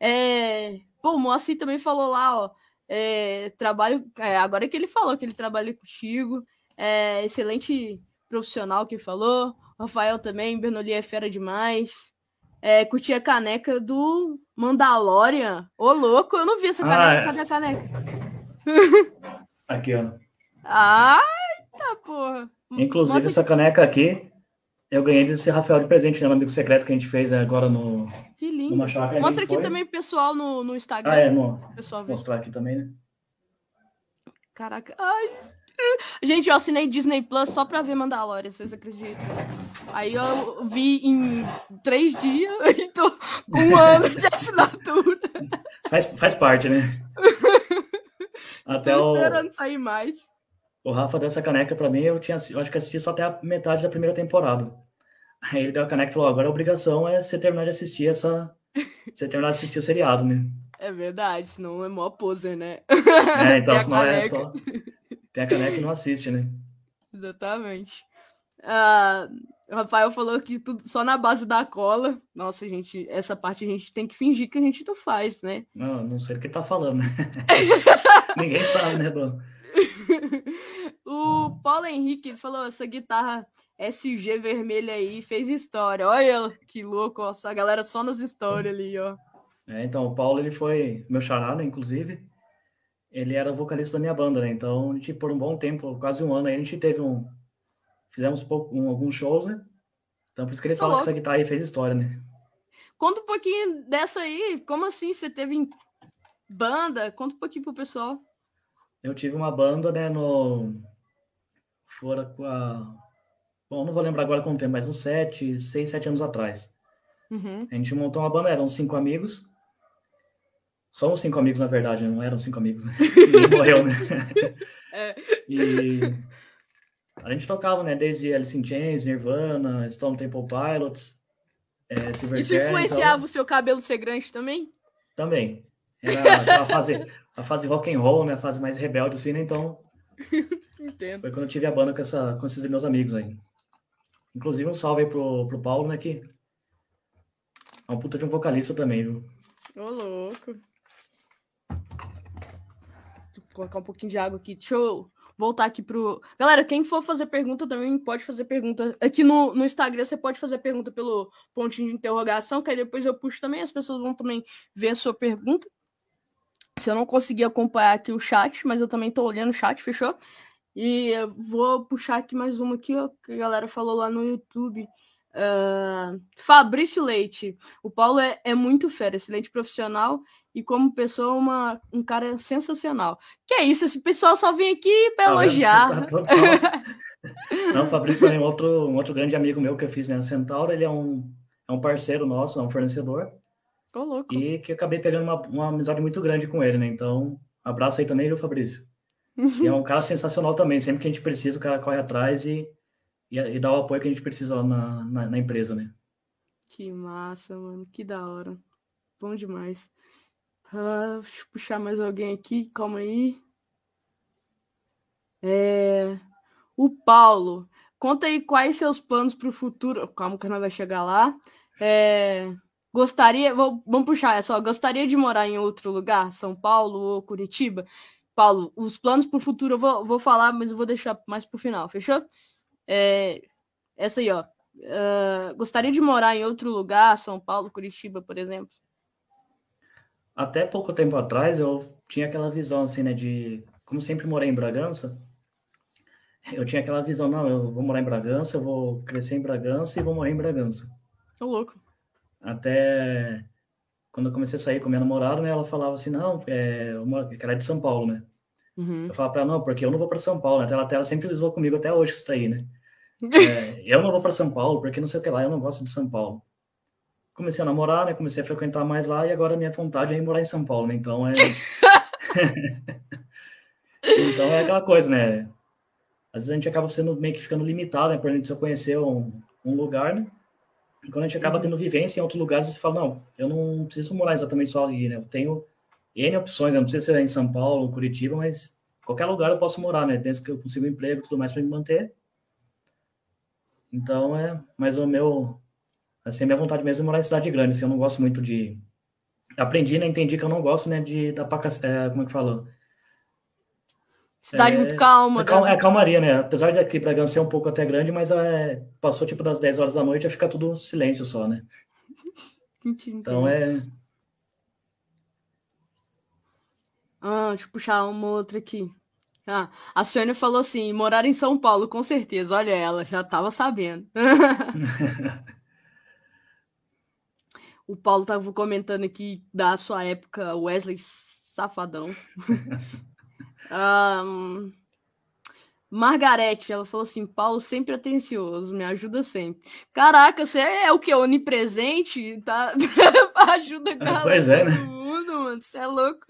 É, pô, o Moacir também falou lá, ó. É, trabalho. É, agora que ele falou que ele trabalha contigo. É, excelente profissional que falou. Rafael também, Bernoulli é fera demais é, curti a caneca do Mandalorian. Ô, louco, eu não vi essa caneca. Ah, é. Cadê a caneca? Aqui, ó. Ai, tá, porra. Inclusive, Nossa, essa caneca aqui, eu ganhei desse Rafael de presente, né? Um amigo secreto que a gente fez agora no. Que lindo. Mostra aqui foi. também pessoal no, no Instagram. Ah, é, no, pessoal mostrar aqui também, né? Caraca. Ai, Gente, eu assinei Disney Plus só pra ver Mandalorian, vocês acreditam? Aí eu vi em três dias e tô com um ano de assinatura. Faz, faz parte, né? Até tô esperando o... sair mais. O Rafa deu essa caneca pra mim, eu, tinha, eu acho que assisti só até a metade da primeira temporada. Aí ele deu a caneca e falou: agora a obrigação é você terminar de assistir essa. Você terminar de assistir o seriado, né? É verdade, senão é mó poser, né? É, então senão é só. Tem a caneca que não assiste, né? Exatamente. Uh, o Rafael falou que tudo só na base da cola. Nossa, gente, essa parte a gente tem que fingir que a gente não faz, né? Não, não sei o que tá falando? Ninguém sabe, né, Dom? o Paulo Henrique falou: essa guitarra SG vermelha aí fez história. Olha que louco, ó, a galera só nas histórias ali, ó. É, então, o Paulo ele foi meu charada, inclusive ele era o vocalista da minha banda, né? Então, a gente, por um bom tempo, quase um ano, aí a gente teve um. Fizemos pouco, um, alguns shows, né? Então, por isso que ele fala que essa guitarra aí fez história, né? Conta um pouquinho dessa aí. Como assim? Você teve banda? Conta um pouquinho pro pessoal. Eu tive uma banda, né, no. Fora com a. Bom, não vou lembrar agora quanto tempo, mas uns sete, seis, sete anos atrás. Uhum. A gente montou uma banda, eram cinco amigos. Somos cinco amigos, na verdade, não eram cinco amigos, né? morreu, né? É. E a gente tocava, né? Desde Alice in Chains, Nirvana, Stone Temple Pilots, é, Isso influenciava então... o seu cabelo ser grande também? Também. Era a fase, a fase rock and roll, né? A fase mais rebelde, assim, né? Então... Entendo. Foi quando eu tive a banda com, essa, com esses meus amigos aí. Inclusive, um salve aí pro, pro Paulo, né? Que é um puta de um vocalista também, viu? Ô, louco colocar um pouquinho de água aqui. Deixa eu voltar aqui pro. Galera, quem for fazer pergunta também pode fazer pergunta. Aqui no, no Instagram você pode fazer pergunta pelo pontinho de interrogação, que aí depois eu puxo também. As pessoas vão também ver a sua pergunta. Se eu não conseguir acompanhar aqui o chat, mas eu também tô olhando o chat, fechou? E eu vou puxar aqui mais uma aqui, ó, que a galera falou lá no YouTube. Uh, Fabrício Leite. O Paulo é, é muito fera, excelente profissional e como pessoa uma, um cara sensacional. Que é isso, esse pessoal só vem aqui para tá elogiar. Não, o Fabrício é um outro, um outro grande amigo meu que eu fiz né, na Centauro, ele é um, é um parceiro nosso, é um fornecedor. Tô louco. E que acabei pegando uma, uma amizade muito grande com ele, né? Então, abraço aí também, viu, Fabrício? E é um cara sensacional também, sempre que a gente precisa, o cara corre atrás e, e, e dá o apoio que a gente precisa lá na, na, na empresa, né? Que massa, mano, que da hora. Bom demais. Uh, deixa eu puxar mais alguém aqui, calma aí. É... O Paulo, conta aí quais seus planos para o futuro. Calma que nós vai chegar lá. É... Gostaria, vou, vamos puxar, é só, gostaria de morar em outro lugar, São Paulo ou Curitiba? Paulo, os planos para o futuro eu vou, vou falar, mas eu vou deixar mais para o final, fechou? É... Essa aí, ó. Uh, gostaria de morar em outro lugar, São Paulo, Curitiba, por exemplo? Até pouco tempo atrás eu tinha aquela visão assim, né, de como sempre morei em Bragança, eu tinha aquela visão, não, eu vou morar em Bragança, eu vou crescer em Bragança e vou morrer em Bragança. Tô louco. Até quando eu comecei a sair com minha namorada, né, ela falava assim, não, é, uma, que ela é de São Paulo, né? Uhum. Eu falava para ela, não, porque eu não vou para São Paulo, né? Ela, ela sempre usou comigo até hoje isso daí, né? É, eu não vou para São Paulo, porque não sei o que lá, eu não gosto de São Paulo. Comecei a namorar, né? Comecei a frequentar mais lá e agora a minha vontade é ir morar em São Paulo, né? Então é. então é aquela coisa, né? Às vezes a gente acaba sendo meio que ficando limitado, né? Por a gente só conhecer um, um lugar, né? E quando a gente acaba uhum. tendo vivência em outros lugares, você fala, não, eu não preciso morar exatamente só ali, né? Eu tenho N opções, né? não precisa ser em São Paulo, Curitiba, mas qualquer lugar eu posso morar, né? Desde que eu consiga um emprego e tudo mais para me manter. Então, é mais o meu. Assim, minha vontade mesmo é morar em cidade grande. Assim, eu não gosto muito de. Aprendi, né? Entendi que eu não gosto, né? De da paca... É, como é que falou? Cidade é, muito calma. É, cal... é calmaria, né? Apesar de aqui Bragança ser um pouco até grande, mas é, passou tipo das 10 horas da noite e fica tudo silêncio só, né? então é. Ah, deixa eu puxar uma outra aqui. Ah, a Sônia falou assim: morar em São Paulo, com certeza. Olha ela, já estava sabendo. o Paulo estava comentando aqui da sua época, Wesley Safadão. um, Margarete, ela falou assim: Paulo sempre atencioso, me ajuda sempre. Caraca, você é o que? Onipresente? Tá? ajuda a galera. Pois é, né? Mundo, mano, você é louco.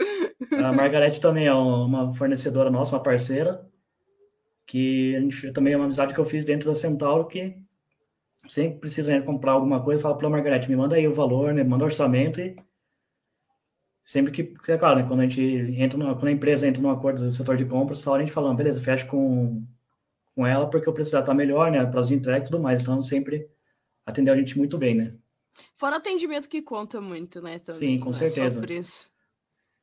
A Margarete também é uma fornecedora nossa, uma parceira, que a gente também é uma amizade que eu fiz dentro da Centauro, que sempre precisa né, comprar alguma coisa, fala pra Margarete, me manda aí o valor, né? Manda orçamento e sempre que, é claro, né, quando a gente entra, numa, quando a empresa entra num acordo do setor de compras, a gente fala, beleza, fecha com, com ela porque o preço já está melhor, né, prazo de entrega e tudo mais, então sempre atendeu a gente muito bem, né. Fora atendimento que conta muito, né, também, Sim, com certeza. preço.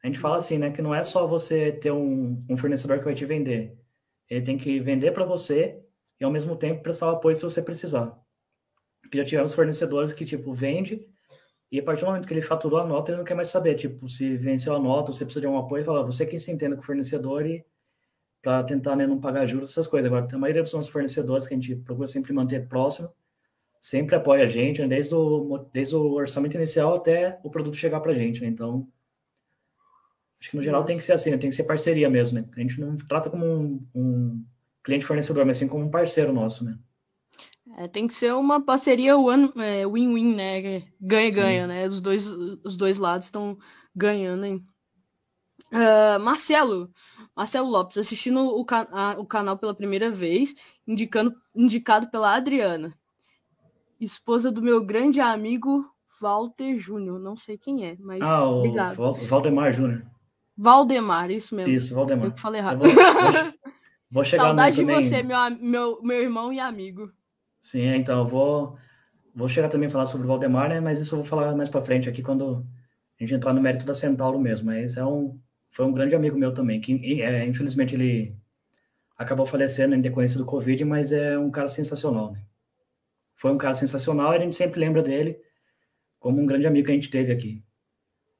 A gente fala assim, né, que não é só você ter um, um fornecedor que vai te vender, ele tem que vender para você e ao mesmo tempo prestar o apoio se você precisar. Porque já tivemos fornecedores que, tipo, vende e a partir do momento que ele faturou a nota, ele não quer mais saber, tipo, se venceu a nota, você precisa de um apoio, fala, você quem se entenda com o fornecedor e para tentar né, não pagar juros, essas coisas. Agora, a maioria dos nossos fornecedores que a gente procura sempre manter próximo, sempre apoia a gente, né, desde, o, desde o orçamento inicial até o produto chegar para a gente, né? Então, acho que no geral Nossa. tem que ser assim, né? Tem que ser parceria mesmo, né? A gente não trata como um, um cliente fornecedor, mas sim como um parceiro nosso, né? É, tem que ser uma parceria é, win-win, né? Ganha-ganha, né? Os dois, os dois lados estão ganhando, hein? Uh, Marcelo, Marcelo Lopes, assistindo o, ca a, o canal pela primeira vez, indicando, indicado pela Adriana, esposa do meu grande amigo Walter Júnior. Não sei quem é, mas ah, o obrigado. Valdemar Júnior. Valdemar, isso mesmo. Isso, Valdemar. Eu falei errado. Vou, vou, vou Saudade de você, meu, meu, meu irmão e amigo. Sim, então eu vou, vou chegar também a falar sobre o Valdemar, né? Mas isso eu vou falar mais para frente aqui quando a gente entrar no mérito da Centauro mesmo. Mas é um, foi um grande amigo meu também, que é, infelizmente ele acabou falecendo em decorrência do Covid, mas é um cara sensacional, né? Foi um cara sensacional e a gente sempre lembra dele como um grande amigo que a gente teve aqui.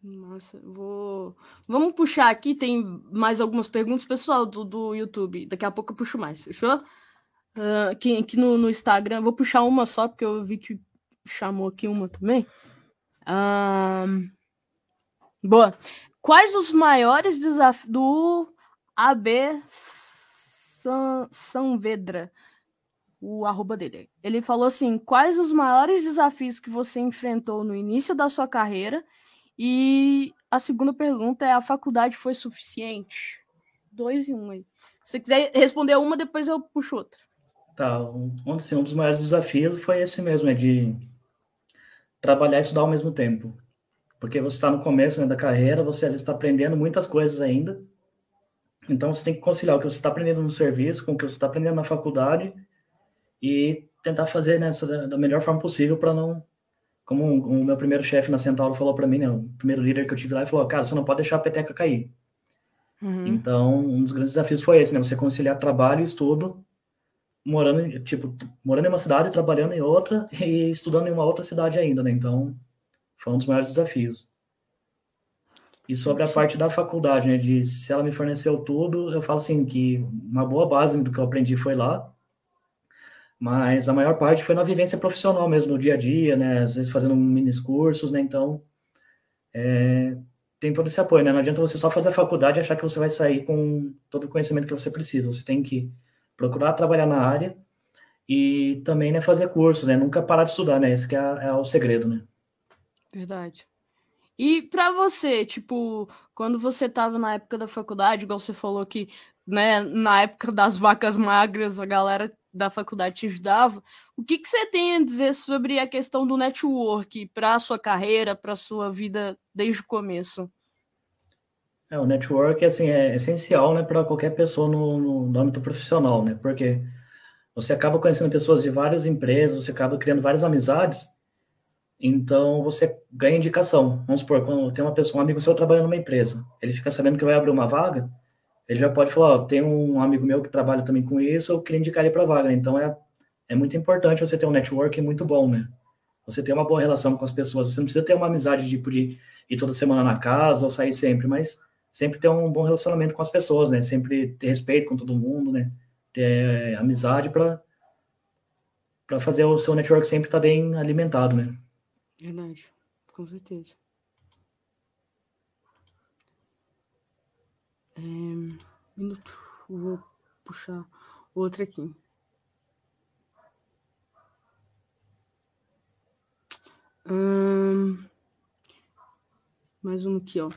Nossa, vou. Vamos puxar aqui, tem mais algumas perguntas, pessoal, do, do YouTube. Daqui a pouco eu puxo mais, fechou? Uh, aqui, aqui no, no, Instagram, vou puxar uma só, porque eu vi que chamou aqui uma também. Uh, boa. Quais os maiores desafios do AB San, Sanvedra? O arroba dele. Ele falou assim: quais os maiores desafios que você enfrentou no início da sua carreira? E a segunda pergunta é: a faculdade foi suficiente? Dois e um aí. Se você quiser responder uma, depois eu puxo outra. Tá, um, assim, um dos maiores desafios foi esse mesmo, é de trabalhar e estudar ao mesmo tempo. Porque você está no começo né, da carreira, você às vezes está aprendendo muitas coisas ainda. Então você tem que conciliar o que você está aprendendo no serviço com o que você está aprendendo na faculdade e tentar fazer né, da, melhor forma possível para não. Como o, o meu primeiro chefe na Centauro falou para mim, né, o primeiro líder que eu tive lá, ele falou: Cara, você não pode deixar a peteca cair. Uhum. Então, um dos grandes desafios foi esse, né? Você conciliar trabalho e estudo morando, tipo, morando em uma cidade, trabalhando em outra e estudando em uma outra cidade ainda, né? Então, foi um dos maiores desafios. E sobre a parte da faculdade, né, de se ela me forneceu tudo, eu falo assim que uma boa base do que eu aprendi foi lá, mas a maior parte foi na vivência profissional mesmo, no dia a dia, né, às vezes fazendo mini cursos, né, então é, tem todo esse apoio, né, não adianta você só fazer a faculdade e achar que você vai sair com todo o conhecimento que você precisa, você tem que procurar trabalhar na área e também, né, fazer cursos, né, nunca parar de estudar, né, esse que é, é o segredo, né. Verdade. E para você, tipo, quando você tava na época da faculdade, igual você falou que, né, na época das vacas magras, a galera da faculdade te ajudava, o que, que você tem a dizer sobre a questão do network para sua carreira, para sua vida desde o começo? É, o network assim, é essencial né, para qualquer pessoa no, no, no âmbito profissional, né? Porque você acaba conhecendo pessoas de várias empresas, você acaba criando várias amizades, então você ganha indicação. Vamos supor, quando tem uma pessoa, um amigo seu trabalhando numa empresa, ele fica sabendo que vai abrir uma vaga, ele já pode falar, ó, tem um amigo meu que trabalha também com isso, eu queria indicar ele para a vaga. Então é, é muito importante você ter um network muito bom, né? Você ter uma boa relação com as pessoas. Você não precisa ter uma amizade tipo, de ir toda semana na casa ou sair sempre, mas sempre ter um bom relacionamento com as pessoas, né? Sempre ter respeito com todo mundo, né? Ter amizade para para fazer o seu network sempre estar tá bem alimentado, né? Verdade, com certeza. É, minuto, vou puxar outra aqui. Hum, mais um aqui, ó.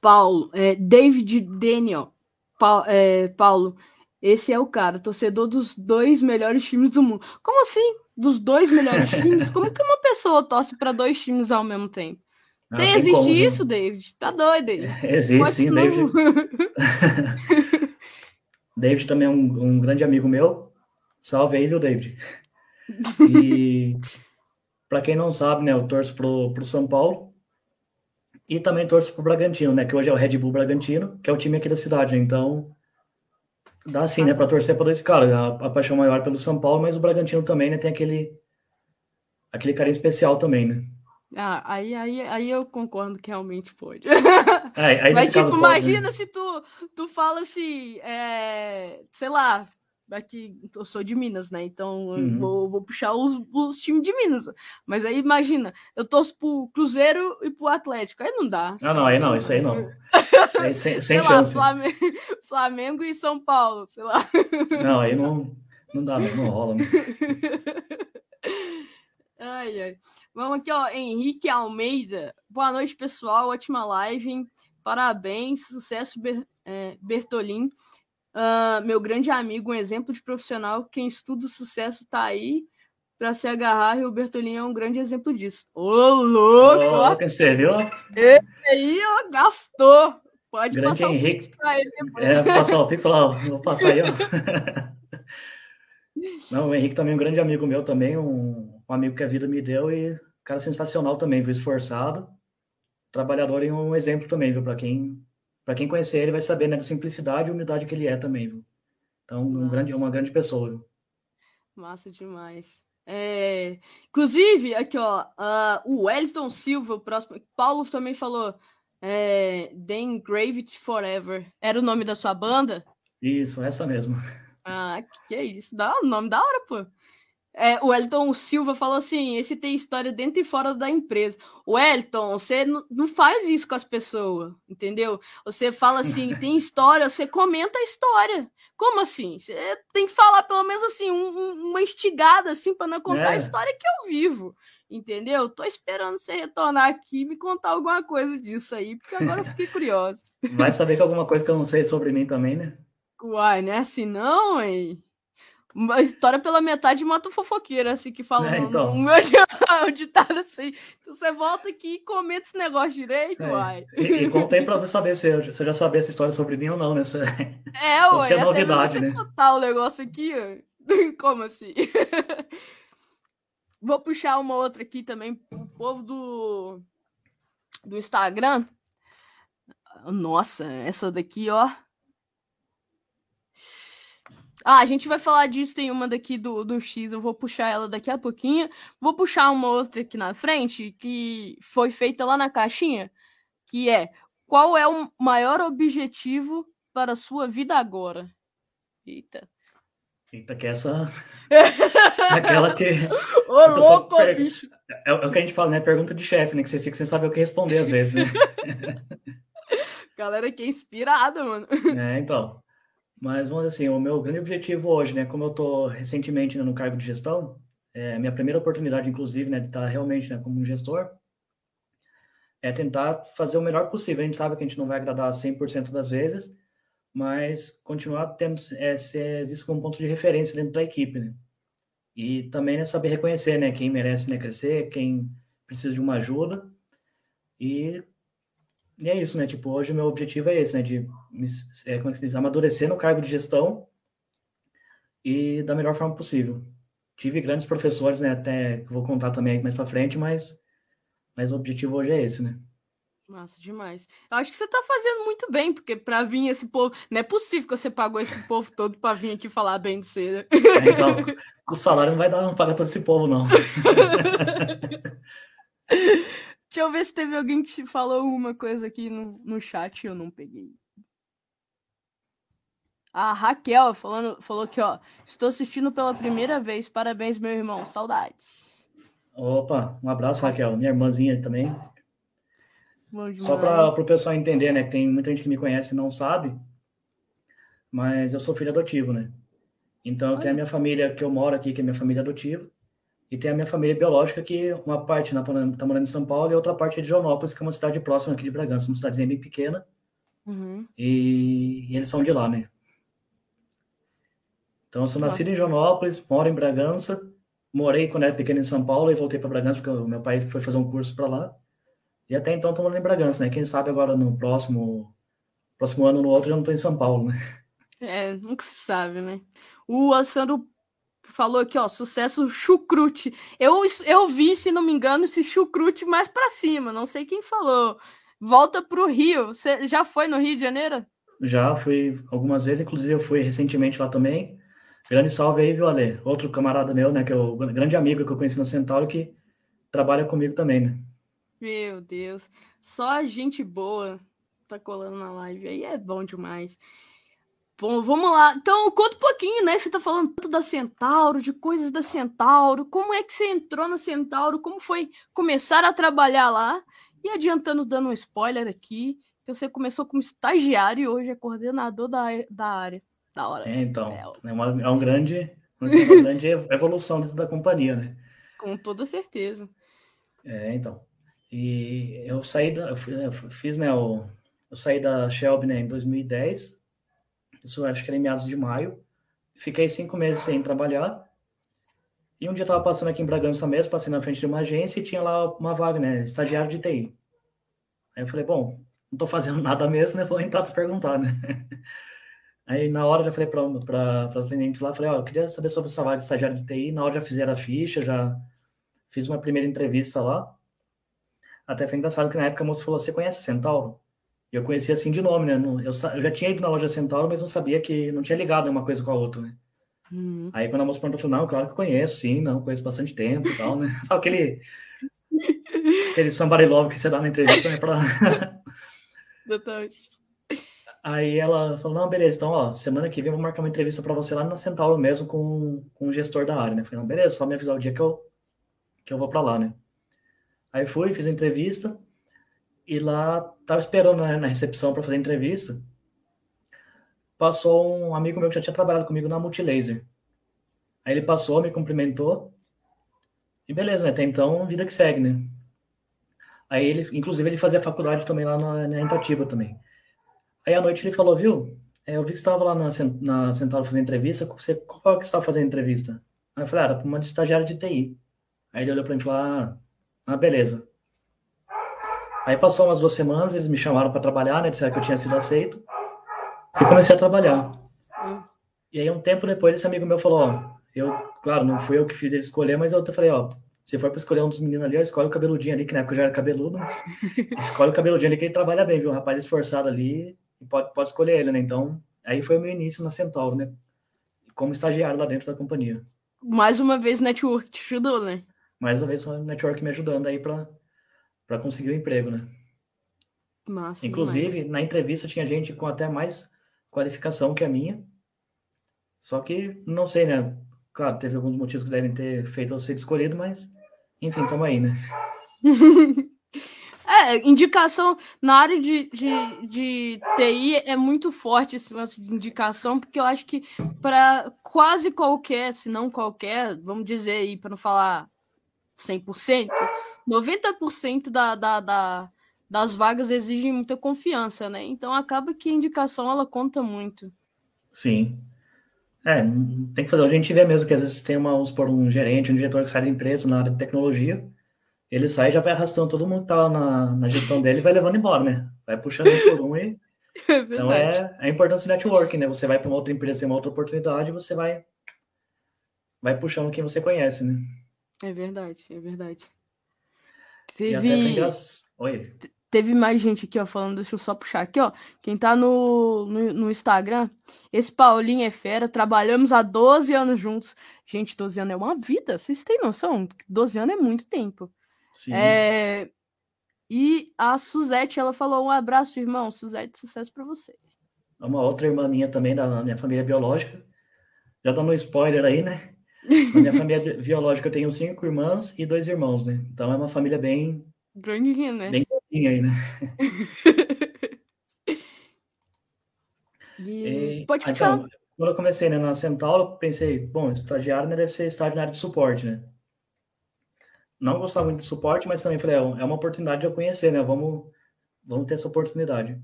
Paulo, é, David Daniel. Pa, é, Paulo, esse é o cara, torcedor dos dois melhores times do mundo. Como assim? Dos dois melhores times? Como que uma pessoa torce para dois times ao mesmo tempo? Ah, tem, existe como, né? isso, né? David? Tá doido aí. Existe sim, David. David também é um, um, grande amigo meu. Salve aí, viu, David? E para quem não sabe, né, eu torço pro, pro São Paulo e também torço pro Bragantino, né, que hoje é o Red Bull Bragantino, que é o time aqui da cidade. Então, dá sim, né, para torcer para esse cara. A, a, paixão maior pelo São Paulo, mas o Bragantino também, né, tem aquele aquele carinho especial também, né? Ah, aí, aí, aí eu concordo que realmente pode. É, Mas, tipo, pode, imagina né? se tu, tu fala assim, é, sei lá, aqui eu sou de Minas, né? Então uhum. vou, vou, puxar os, os times de Minas. Mas aí imagina, eu torço pro Cruzeiro e pro Atlético. Aí não dá. Não, não, aí não, isso aí não. Isso aí sem, sem chance. Lá, Flamengo, Flamengo, e São Paulo, sei lá. Não, aí não, não dá, não rola. Né? Ai, ai. Vamos aqui, ó. Henrique Almeida. Boa noite, pessoal. Ótima live. Hein? Parabéns. Sucesso, Ber é, Bertolim. Uh, meu grande amigo, um exemplo de profissional. Quem estuda o sucesso tá aí para se agarrar e o Bertolim é um grande exemplo disso. Ô, louco! Ô, você viu? Aí, ó, gastou. Pode grande passar Henrique. o pix pra ele depois. É, vou passar o pix lá, vou passar aí, ó. Não, o Henrique também é um grande amigo meu também, um, um amigo que a vida me deu e cara sensacional também, viu? Esforçado, trabalhador e um exemplo também, viu? Para quem para quem conhecer ele vai saber né, da simplicidade e humildade que ele é também, viu? Então, um grande, uma grande pessoa, viu? Massa demais. É, inclusive, aqui, ó, uh, o Wellington Silva, o próximo. Paulo também falou. É, Then Gravity Forever. Era o nome da sua banda? Isso, essa mesmo. Ah, que, que é isso? Dá o nome da hora, pô. É, o Elton Silva falou assim: esse tem história dentro e fora da empresa. O Elton, você não faz isso com as pessoas, entendeu? Você fala assim: tem história, você comenta a história. Como assim? Você tem que falar pelo menos assim, um, uma instigada assim para não contar é. a história que eu vivo, entendeu? Tô esperando você retornar aqui e me contar alguma coisa disso aí, porque agora eu fiquei curiosa. Vai saber que alguma coisa que eu não sei sobre mim também, né? Uai, né? Assim não, hein? Uma história pela metade mata o fofoqueiro, assim, que fala é, então. no, no ditado assim. Então você volta aqui e comenta esse negócio direito, é. uai. E, e contei pra saber se você já sabia essa história sobre mim ou não, né? Você, é, uai. Você é novidade, você né? contar o negócio aqui, como assim? Vou puxar uma outra aqui também pro povo do, do Instagram. Nossa, essa daqui, ó. Ah, a gente vai falar disso, tem uma daqui do, do X, eu vou puxar ela daqui a pouquinho. Vou puxar uma outra aqui na frente, que foi feita lá na caixinha, que é qual é o maior objetivo para a sua vida agora? Eita. Eita, que essa. Aquela que. Ô, louco, per... bicho! É, é, o que a gente fala, né? Pergunta de chefe, né? Que você fica sem saber o que responder às vezes, né? Galera que é inspirada, mano. É, então. Mas vamos dizer assim, o meu grande objetivo hoje, né? Como eu tô recentemente né, no cargo de gestão, é minha primeira oportunidade, inclusive, né, de estar realmente né, como um gestor, é tentar fazer o melhor possível. A gente sabe que a gente não vai agradar 100% das vezes, mas continuar tendo é, ser visto como ponto de referência dentro da equipe, né? E também né, saber reconhecer, né, quem merece né, crescer, quem precisa de uma ajuda. E, e é isso, né? Tipo, hoje o meu objetivo é esse, né? De é, como é que se diz, amadurecer no cargo de gestão e da melhor forma possível. Tive grandes professores, né? Até que vou contar também mais para frente, mas, mas o objetivo hoje é esse, né? Massa demais. Eu acho que você tá fazendo muito bem, porque pra vir esse povo. Não é possível que você pagou esse povo todo pra vir aqui falar bem de você. É, então, o salário não vai dar, não pagar todo esse povo, não. Deixa eu ver se teve alguém que falou alguma coisa aqui no, no chat e eu não peguei. A Raquel falando, falou que, ó, estou assistindo pela primeira vez. Parabéns, meu irmão. Saudades. Opa, um abraço, Raquel. Minha irmãzinha também. Só para o pessoal entender, né? Tem muita gente que me conhece e não sabe, mas eu sou filho adotivo, né? Então, eu tenho a minha família que eu moro aqui, que é minha família adotiva, e tem a minha família biológica, que uma parte está morando em São Paulo e outra parte é de Joanópolis, que é uma cidade próxima aqui de Bragança, uma cidadezinha bem pequena. Uhum. E, e, eles são de lá, né? Então, eu sou Nossa. nascido em Joanópolis, moro em Bragança, morei quando era pequeno em São Paulo e voltei para Bragança porque o meu pai foi fazer um curso para lá. E até então estou morando em Bragança, né? Quem sabe agora no próximo, próximo ano, no outro, já não estou em São Paulo, né? É, nunca se sabe, né? O Alessandro falou aqui, ó, sucesso chucrute. Eu, eu vi, se não me engano, esse chucrute mais para cima, não sei quem falou. Volta para o Rio. Você já foi no Rio de Janeiro? Já fui algumas vezes, inclusive eu fui recentemente lá também. Grande salve aí, viu, Ale? Outro camarada meu, né, que é o grande amigo que eu conheci na Centauro, que trabalha comigo também, né? Meu Deus, só gente boa tá colando na live aí é bom demais. Bom, vamos lá. Então, conta um pouquinho, né? Você tá falando tanto da Centauro, de coisas da Centauro. Como é que você entrou na Centauro? Como foi começar a trabalhar lá? E adiantando, dando um spoiler aqui, que você começou como estagiário e hoje é coordenador da, da área. Da hora. É, então, é, uma, é um grande, uma grande evolução dentro da companhia, né? Com toda certeza. É, então. E eu saí da, eu fiz, né, o, eu saí da Shelby, né, em 2010, isso acho que era em meados de maio, fiquei cinco meses sem trabalhar, e um dia eu tava passando aqui em Bragança mesmo, passei na frente de uma agência e tinha lá uma vaga, né, estagiário de TI. Aí eu falei, bom, não tô fazendo nada mesmo, né, vou entrar para perguntar, né. Aí na hora já falei para as clientes lá, falei, ó, oh, eu queria saber sobre essa vaga de estagiário de TI, na hora já fizeram a ficha, já fiz uma primeira entrevista lá, até foi engraçado que na época a moça falou: Você conhece Centauro? E eu conhecia assim de nome, né? Eu, eu já tinha ido na loja Centauro, mas não sabia que não tinha ligado uma coisa com a outra, né? Uhum. Aí quando a moça perguntou, eu falei, não, claro que conheço, sim, não, conheço bastante tempo e tal, né? Sabe aquele, aquele somebody love que você dá na entrevista, né? Pra... Totalmente. Aí ela falou, não, beleza, então, ó, semana que vem eu vou marcar uma entrevista para você lá na Centauro mesmo com, com o gestor da área, né? Eu falei, não, beleza, só me avisar o dia que eu, que eu vou para lá, né? Aí fui, fiz a entrevista e lá tava esperando né, na recepção para fazer entrevista. Passou um amigo meu que já tinha trabalhado comigo na Multilaser. Aí ele passou, me cumprimentou. E beleza, né? Até então, vida que segue, né? Aí ele, inclusive, ele fazia faculdade também lá na, na Itatiba também. Aí à noite ele falou, viu? É, eu vi que estava lá na, na Central fazendo entrevista. Você, qual que você estava fazendo entrevista? Aí eu falei, ah, era para uma estagiária de TI. Aí ele olhou para mim e falou, ah, ah, beleza. Aí passou umas duas semanas, eles me chamaram para trabalhar, né? Disseram que eu tinha sido aceito. E comecei a trabalhar. Hum. E aí, um tempo depois, esse amigo meu falou: Ó, eu, claro, não fui eu que fiz ele escolher, mas eu falei: Ó, se for para escolher um dos meninos ali, ó, escolhe o cabeludinho ali, que na época eu já era cabeludo. escolhe o cabeludinho ali, que ele trabalha bem, viu? Um rapaz esforçado ali, e pode, pode escolher ele, né? Então, aí foi o meu início na Centauro, né? como estagiário lá dentro da companhia. Mais uma vez, network te ajudou, né? Mais uma vez, o network me ajudando aí para conseguir o emprego, né? Massa, Inclusive, demais. na entrevista tinha gente com até mais qualificação que a minha. Só que, não sei, né? Claro, teve alguns motivos que devem ter feito eu ser escolhido, mas, enfim, estamos aí, né? É, indicação na área de, de, de TI é muito forte esse lance de indicação, porque eu acho que para quase qualquer, se não qualquer, vamos dizer aí, para não falar 100%, 90% da, da, da, das vagas exigem muita confiança, né? Então acaba que a indicação ela conta muito. Sim. É, tem que fazer. A gente vê mesmo que às vezes tem uma, vamos supor, um gerente, um diretor que sai da empresa na área de tecnologia ele sai e já vai arrastando todo mundo que tá na, na gestão dele e vai levando embora, né? Vai puxando um por um e. É então é a importância do networking, né? Você vai para uma outra empresa, tem uma outra oportunidade, você vai vai puxando quem você conhece, né? É verdade, é verdade. Teve. Oi. Teve mais gente aqui, ó, falando, deixa eu só puxar aqui, ó. Quem tá no, no, no, Instagram, esse Paulinho é fera, trabalhamos há 12 anos juntos. Gente, 12 anos é uma vida, vocês têm noção? 12 anos é muito tempo. Sim. É... E a Suzette, ela falou: um abraço, irmão. Suzette, sucesso para você. Uma outra irmã minha também, da minha família biológica. Já dando um spoiler aí, né? Na minha família biológica eu tenho cinco irmãs e dois irmãos, né? Então é uma família bem. Grandinha, né? Bem grandinha aí, né? e... Pode continuar. Então, quando eu comecei né, na Centauro, eu pensei, bom, estagiário né, deve ser estágio na área de suporte, né? não gostava muito de suporte, mas também falei, é, é uma oportunidade de eu conhecer, né? Vamos, vamos ter essa oportunidade.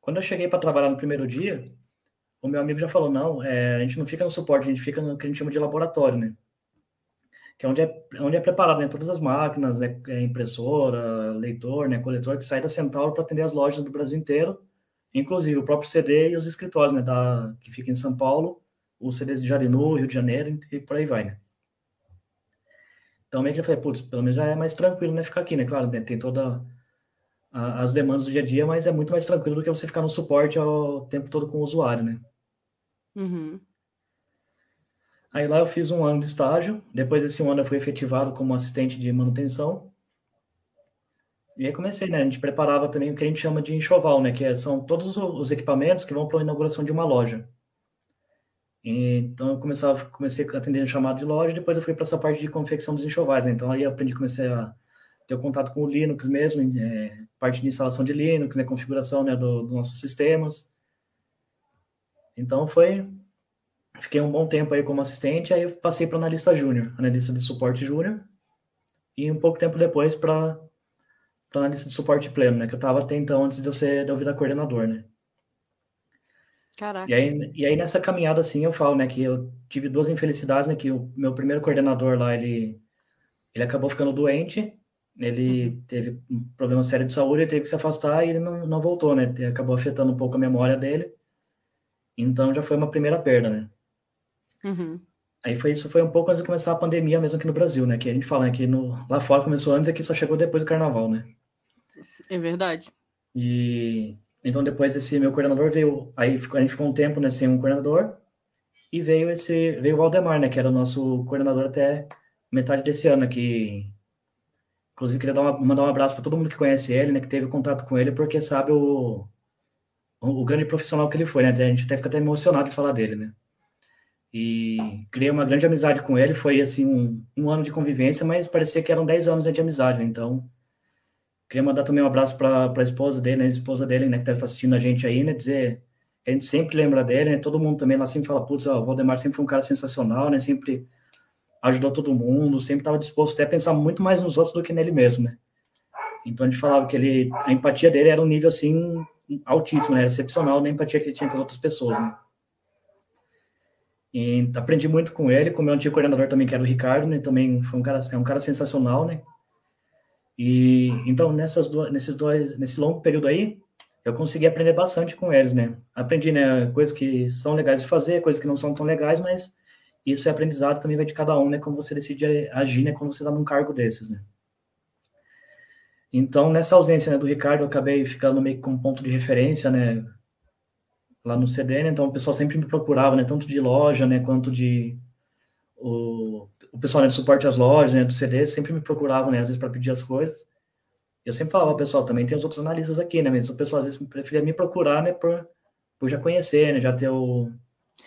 Quando eu cheguei para trabalhar no primeiro dia, o meu amigo já falou, não, é, a gente não fica no suporte, a gente fica no que a gente chama de laboratório, né? Que é onde é, onde é preparado, né? Todas as máquinas, né? é impressora, leitor, né? Coletor, que sai da Centauro para atender as lojas do Brasil inteiro, inclusive o próprio CD e os escritórios, né? Da, que fica em São Paulo, os CDs de Jarinu, Rio de Janeiro e por aí vai, né? Então, meio que eu falei, putz, pelo menos já é mais tranquilo, né, ficar aqui, né? Claro, né, tem toda as demandas do dia a dia, mas é muito mais tranquilo do que você ficar no suporte o tempo todo com o usuário, né? Uhum. Aí lá eu fiz um ano de estágio, depois desse ano eu fui efetivado como assistente de manutenção. E aí comecei, né? A gente preparava também o que a gente chama de enxoval, né? Que é, são todos os equipamentos que vão para a inauguração de uma loja. Então eu começava, comecei atendendo chamado de loja, depois eu fui para essa parte de confecção dos enxovais. Né? Então aí eu aprendi, comecei a ter contato com o Linux mesmo, é, parte de instalação de Linux, né, configuração né, do, dos nossos sistemas. Então foi, fiquei um bom tempo aí como assistente, aí passei para analista júnior, analista de suporte júnior, e um pouco tempo depois para analista de suporte pleno, né, que eu estava até então antes de eu ser de eu virar coordenador, né. Caraca. E aí, e aí nessa caminhada, assim, eu falo, né, que eu tive duas infelicidades, né, que o meu primeiro coordenador lá, ele, ele acabou ficando doente, ele uhum. teve um problema sério de saúde, ele teve que se afastar e ele não, não voltou, né, acabou afetando um pouco a memória dele, então já foi uma primeira perda, né. Uhum. Aí foi isso, foi um pouco antes de começar a pandemia mesmo aqui no Brasil, né, que a gente fala, né, que no, lá fora começou antes, aqui só chegou depois do carnaval, né. É verdade. E então, depois desse meu coordenador veio, aí a gente ficou um tempo né, sem um coordenador, e veio esse, veio o Valdemar, né, que era o nosso coordenador até metade desse ano, que inclusive queria uma, mandar um abraço para todo mundo que conhece ele, né, que teve contato com ele, porque sabe o, o, grande profissional que ele foi, né, a gente até fica até emocionado de falar dele, né. E criei uma grande amizade com ele, foi assim um, um ano de convivência, mas parecia que eram 10 anos né, de amizade, né, então Queria mandar também um abraço para a esposa dele, né? A esposa dele, né? Que estar assistindo a gente aí, né? Dizer a gente sempre lembra dele, né? Todo mundo também lá sempre fala, putz, o Valdemar sempre foi um cara sensacional, né? Sempre ajudou todo mundo, sempre estava disposto até a pensar muito mais nos outros do que nele mesmo, né? Então a gente falava que ele, a empatia dele era um nível assim altíssimo, né? Excepcional na empatia que ele tinha com as outras pessoas, né? E aprendi muito com ele, com o meu antigo coordenador também, que era o Ricardo, né? Também foi um cara, é um cara sensacional, né? E então nessas duas, nesses dois, nesse longo período aí, eu consegui aprender bastante com eles, né? Aprendi, né, coisas que são legais de fazer, coisas que não são tão legais, mas isso é aprendizado também vai de cada um, né? Como você decide agir, né? Quando você está num cargo desses, né? Então, nessa ausência né, do Ricardo, eu acabei ficando meio com um ponto de referência, né? lá no CD, né? Então o pessoal sempre me procurava, né? Tanto de loja, né? Quanto de o, o pessoal né, de suporte às lojas, né? Do CD sempre me procuravam, né? Às vezes para pedir as coisas. Eu sempre falava, pessoal, também tem os outros analistas aqui, né? Mas o pessoal às vezes preferia me procurar, né? Por, por já conhecer, né? Já ter o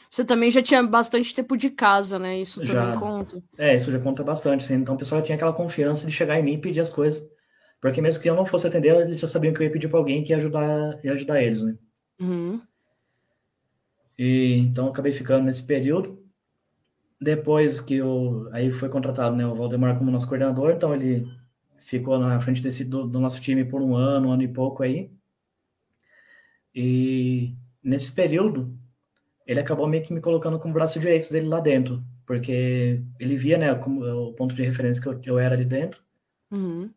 você também já tinha bastante tempo de casa, né? Isso já, também conta. É, isso já conta bastante, sim. Então o pessoal já tinha aquela confiança de chegar em mim e pedir as coisas. Porque mesmo que eu não fosse atender, eles já sabiam que eu ia pedir para alguém que ia ajudar, ia ajudar eles, né? Uhum. E, então acabei ficando nesse período. Depois que eu. Aí foi contratado né, o Valdemar como nosso coordenador, então ele ficou na frente desse, do, do nosso time por um ano, um ano e pouco aí. E nesse período, ele acabou meio que me colocando como braço direito dele lá dentro, porque ele via, né, como, o ponto de referência que eu, eu era ali dentro. Uhum.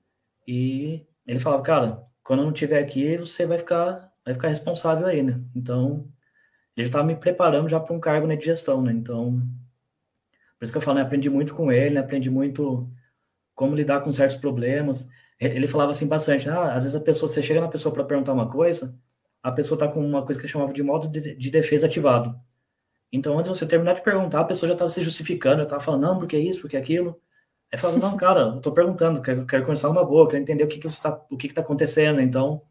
E ele falava, cara, quando eu não estiver aqui, você vai ficar, vai ficar responsável aí, né? Então, ele estava me preparando já para um cargo né, de gestão, né? Então, por isso que eu falo, né, aprendi muito com ele, né, aprendi muito como lidar com certos problemas. Ele falava assim bastante, ah, às vezes a pessoa, você chega na pessoa para perguntar uma coisa, a pessoa está com uma coisa que ele chamava de modo de, de, defesa ativado. Então, antes de você terminar de perguntar, a pessoa já estava se justificando, já estava falando, não, porque isso, porque aquilo. Aí falava, não, cara, eu estou perguntando, quero, quero conversar numa boa, quero entender o que, que você tá, o que está acontecendo. Então,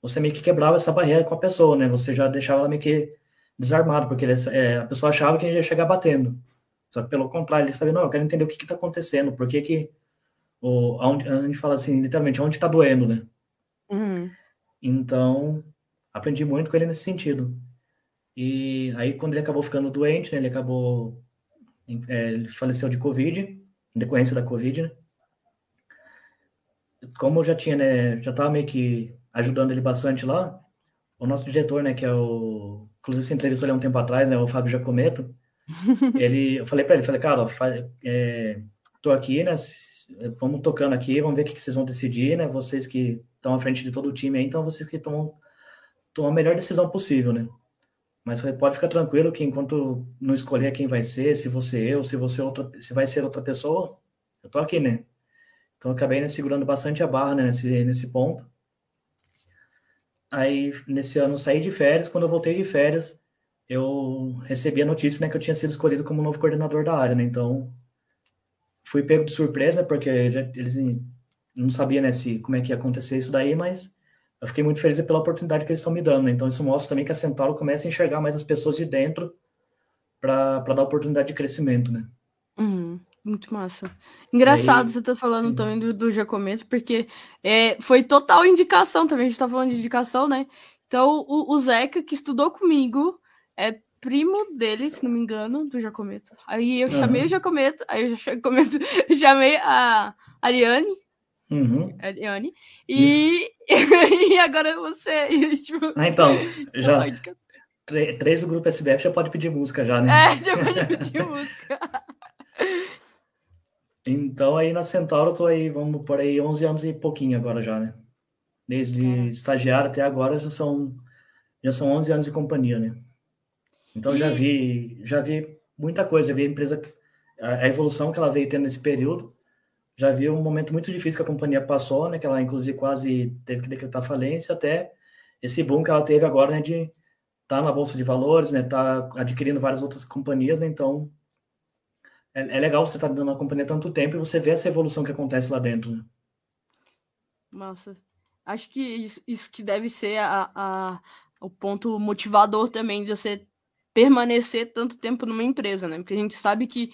você meio que quebrava essa barreira com a pessoa, né? Você já deixava ela meio que desarmado, porque ele, é, a pessoa achava que ele ia chegar batendo. Só que pelo contrário, ele sabia, não, eu quero entender o que está acontecendo, por que que, o, onde, a gente fala assim, literalmente, onde está doendo, né? Uhum. Então, aprendi muito com ele nesse sentido. E aí, quando ele acabou ficando doente, né, ele acabou. É, ele faleceu de Covid, decorrência da Covid, né? Como eu já tinha, né, já estava meio que ajudando ele bastante lá, o nosso diretor, né, que é o. Inclusive, você entrevistou ele há um tempo atrás, né, o Fábio Jacometo. ele, eu falei para ele, falei, cara, é, tô aqui, né, vamos tocando aqui, vamos ver o que, que vocês vão decidir, né, vocês que estão à frente de todo o time aí, então vocês que estão tomar a melhor decisão possível, né? Mas pode ficar tranquilo que enquanto não escolher quem vai ser, se você eu, se você outra, se vai ser outra pessoa, eu tô aqui, né? Então acabei né, segurando bastante a barra né, nesse, nesse ponto. Aí nesse ano saí de férias, quando eu voltei de férias, eu recebi a notícia né, que eu tinha sido escolhido como novo coordenador da área, né? Então fui pego de surpresa, porque eles não sabiam né, se, como é que ia acontecer isso daí, mas eu fiquei muito feliz pela oportunidade que eles estão me dando. Né? Então, isso mostra também que a Centauro começa a enxergar mais as pessoas de dentro para dar oportunidade de crescimento, né? Uhum, muito massa. Engraçado aí, você tá falando sim. também do, do Jacometo, porque é, foi total indicação também. A gente tá falando de indicação, né? Então, o, o Zeca, que estudou comigo, é primo dele, se não me engano, do Jacometo. Aí eu chamei uhum. o Jacometo, aí eu chamei a Ariane, Uhum. Eliane. E, e agora você. Tipo, ah, então, já. Três do grupo SBF já pode pedir música, já, né? É, já pode pedir música. Então, aí na Centauro, eu tô aí, vamos por aí, 11 anos e pouquinho agora já, né? Desde é. estagiário até agora já são, já são 11 anos de companhia, né? Então, e... já vi já vi muita coisa, já vi a empresa, a evolução que ela veio tendo nesse período já viu um momento muito difícil que a companhia passou, né? Que ela inclusive quase teve que decretar falência, até esse boom que ela teve agora, né? De estar tá na bolsa de valores, né? Tá adquirindo várias outras companhias, né? Então é, é legal você estar tá dando uma companhia tanto tempo e você ver essa evolução que acontece lá dentro. Né? Massa. Acho que isso, isso que deve ser a, a, o ponto motivador também de você permanecer tanto tempo numa empresa, né? Porque a gente sabe que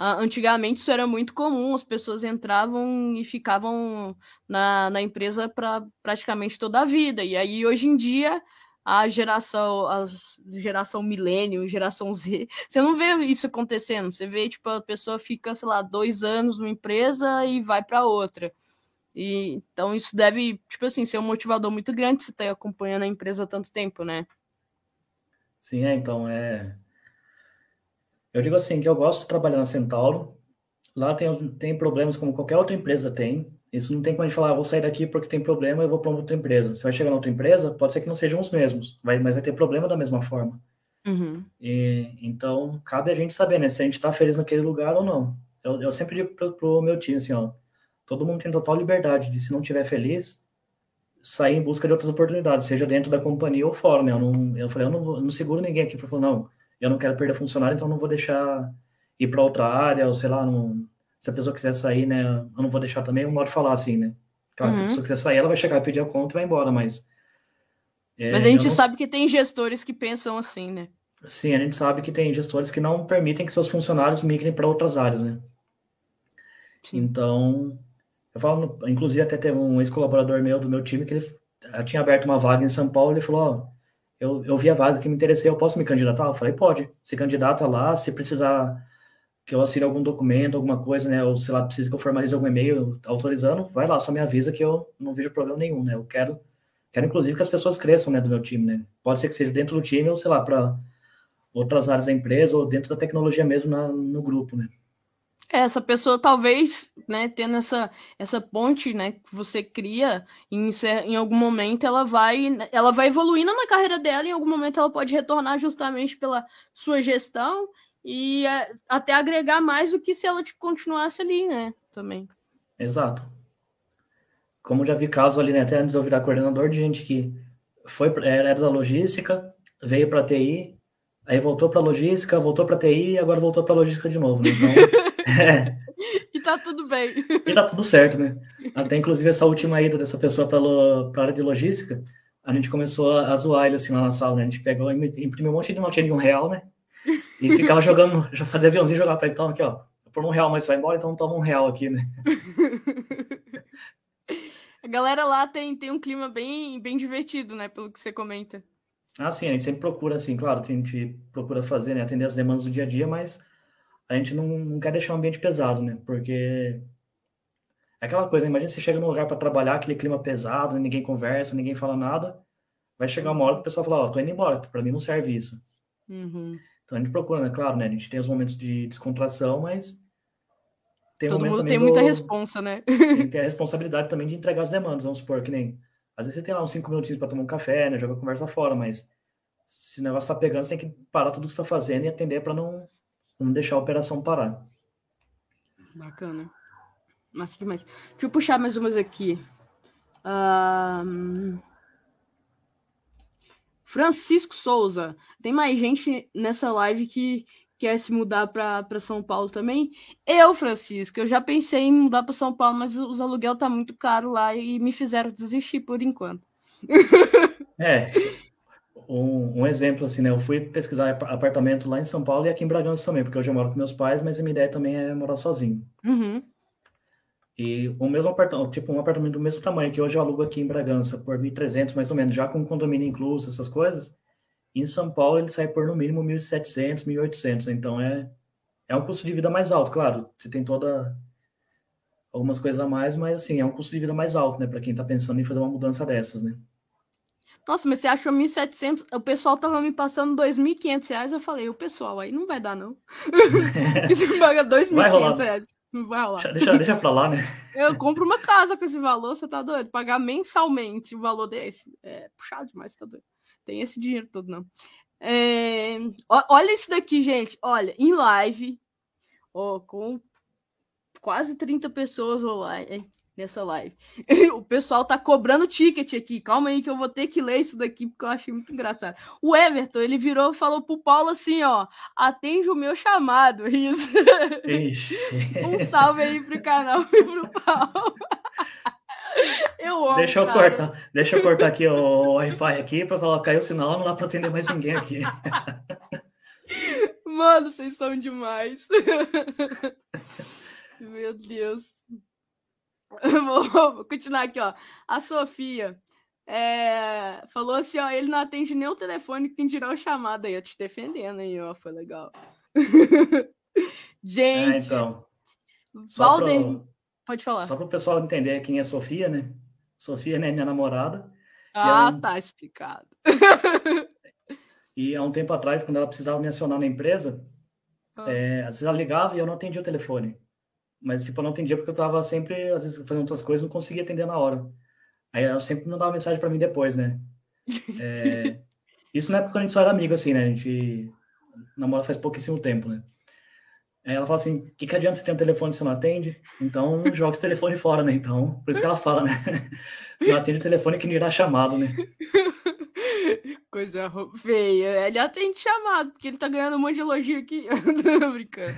antigamente isso era muito comum, as pessoas entravam e ficavam na, na empresa para praticamente toda a vida. E aí, hoje em dia, a geração, a geração milênio, geração Z, você não vê isso acontecendo. Você vê, tipo, a pessoa fica, sei lá, dois anos numa empresa e vai para outra. E, então, isso deve, tipo assim, ser um motivador muito grande você estar tá acompanhando a empresa há tanto tempo, né? Sim, é, então, é eu digo assim, que eu gosto de trabalhar na Centauro. Lá tem, tem problemas como qualquer outra empresa tem. Isso não tem como a gente falar, ah, vou sair daqui porque tem problema, eu vou para outra empresa. Você vai chegar na outra empresa, pode ser que não sejam os mesmos, vai, mas vai ter problema da mesma forma. Uhum. E, então, cabe a gente saber, né, se a gente está feliz naquele lugar ou não. Eu, eu sempre digo pro, pro meu time assim, ó, todo mundo tem total liberdade de se não estiver feliz, sair em busca de outras oportunidades, seja dentro da companhia ou fora, né? Eu, não, eu falei, eu não, eu não seguro ninguém aqui para falar, não, eu não quero perder funcionário, então não vou deixar ir para outra área, ou sei lá, não, se a pessoa quiser sair, né, eu não vou deixar também, eu modo de falar assim, né? Claro, uhum. se a uhum. pessoa quiser sair, ela vai chegar pedir a conta e vai embora, mas... É, mas a gente não... sabe que tem gestores que pensam assim, né? Sim, a gente sabe que tem gestores que não permitem que seus funcionários migrem para outras áreas, né? Sim. Então, eu falo, inclusive até teve um ex-colaborador meu do meu time que ele tinha aberto uma vaga em São Paulo, ele falou, ó, eu, eu vi a vaga que me interessei, eu posso me candidatar? Eu falei, pode, se candidata lá, se precisar que eu assine algum documento, alguma coisa, né, ou sei lá, precisa que eu formalize algum e-mail autorizando, vai lá, só me avisa que eu não vejo problema nenhum, né, eu quero, quero inclusive que as pessoas cresçam, né, do meu time, né, pode ser que seja dentro do time ou, sei lá, para outras áreas da empresa ou dentro da tecnologia mesmo na, no grupo, né. Essa pessoa talvez, né, tendo essa, essa ponte, né, que você cria, em, em algum momento ela vai, ela vai evoluindo na carreira dela, em algum momento ela pode retornar justamente pela sua gestão e é, até agregar mais do que se ela tipo, continuasse ali, né, também. Exato. Como já vi casos ali, né, até antes eu virar coordenador, de gente que foi era da logística, veio para TI, aí voltou para logística, voltou para TI agora voltou para logística de novo, né? Então, É. E tá tudo bem. E tá tudo certo, né? Até inclusive essa última ida dessa pessoa para a área de logística, a gente começou a, zoar ele assim lá na sala, né? A gente pegou e imprimiu um monte de notinha de um real, né? E ficava jogando, já fazia aviãozinho jogar para ele, então aqui, ó, por um real, mas vai embora, então toma um real aqui, né? A galera lá tem, tem um clima bem, bem divertido, né? Pelo que você comenta. Ah, sim, a gente sempre procura, assim, claro, a gente procura fazer, né? Atender as demandas do dia a dia, mas a gente não, não quer deixar o ambiente pesado, né? Porque é aquela coisa, imagina você chega num lugar para trabalhar, aquele clima pesado, ninguém conversa, ninguém fala nada. Vai chegar uma hora que o pessoal fala, ó, oh, tô indo embora, para mim não serve isso. Uhum. Então a gente procura, né? Claro, né? A gente tem os momentos de descontração, mas tem Todo mundo tem do... muita responsa, né? tem que ter a responsabilidade também de entregar as demandas, vamos supor, que nem. Às vezes você tem lá uns cinco minutinhos para tomar um café, né? Joga a conversa fora, mas se o negócio tá pegando, você tem que parar tudo que você tá fazendo e atender para não não deixar a operação parar. Bacana. Massa demais. Deixa eu puxar mais umas aqui. Um... Francisco Souza. Tem mais gente nessa live que quer se mudar para São Paulo também? Eu, Francisco, eu já pensei em mudar para São Paulo, mas os aluguel tá muito caro lá e me fizeram desistir por enquanto. É, um, um, exemplo, assim, né? Eu fui pesquisar apartamento lá em São Paulo e aqui em Bragança também, porque hoje eu moro com meus pais, mas a minha ideia também é morar sozinho. Uhum. E o mesmo apartamento, tipo, um apartamento do mesmo tamanho que hoje eu alugo aqui em Bragança, por 1.300 mais ou menos, já com condomínio incluso, essas coisas, em São Paulo ele sai por no mínimo 1.700, 1.800, então é, é um custo de vida mais alto, claro, você tem toda algumas coisas a mais, mas assim, é um custo de vida mais alto, né, para quem está pensando em fazer uma mudança dessas, né. Nossa, mas você achou 1.700? O pessoal tava me passando 2.500 reais. Eu falei, o pessoal aí não vai dar, não. você paga 2.500 reais. Não vai rolar. Deixa, deixa pra lá, né? Eu compro uma casa com esse valor, você tá doido? Pagar mensalmente o valor desse. É puxado demais, você tá doido. Tem esse dinheiro todo, não. É... Olha isso daqui, gente. Olha, em live, ó, com quase 30 pessoas online nessa live. o pessoal tá cobrando ticket aqui. Calma aí que eu vou ter que ler isso daqui porque eu achei muito engraçado. O Everton, ele virou e falou pro Paulo assim, ó, atende o meu chamado, isso. um salve aí pro canal e pro Paulo. Eu amo, deixa eu cara. cortar, deixa eu cortar aqui o Wi-Fi aqui para falar caiu o sinal, não dá para atender mais ninguém aqui. Mano, vocês são demais. Meu Deus. Vou continuar aqui, ó. A Sofia é, falou assim, ó, ele não atende nem o telefone, quem dirá o chamado aí, eu te defendendo aí, ó, foi legal. Gente, é, então, Valder, pro, pode falar. Só para o pessoal entender quem é Sofia, né? Sofia né, minha namorada. Ah, um... tá explicado. e há um tempo atrás, quando ela precisava me acionar na empresa, ah. é, às vezes ela ligava e eu não atendia o telefone. Mas, tipo, eu não atendia porque eu tava sempre, às vezes, fazendo outras coisas, não conseguia atender na hora. Aí ela sempre mandava mensagem para mim depois, né? É... Isso na época quando a gente só era amigo, assim, né? A gente namora faz pouquíssimo tempo, né? Aí ela fala assim, o que, que adianta você ter um telefone se você não atende? Então, joga esse telefone fora, né? Então, por isso que ela fala, né? Se não atende o telefone, que dirá chamado, né? Coisa feia. Ele atende chamado, porque ele tá ganhando um monte de elogio aqui. Tô brincando.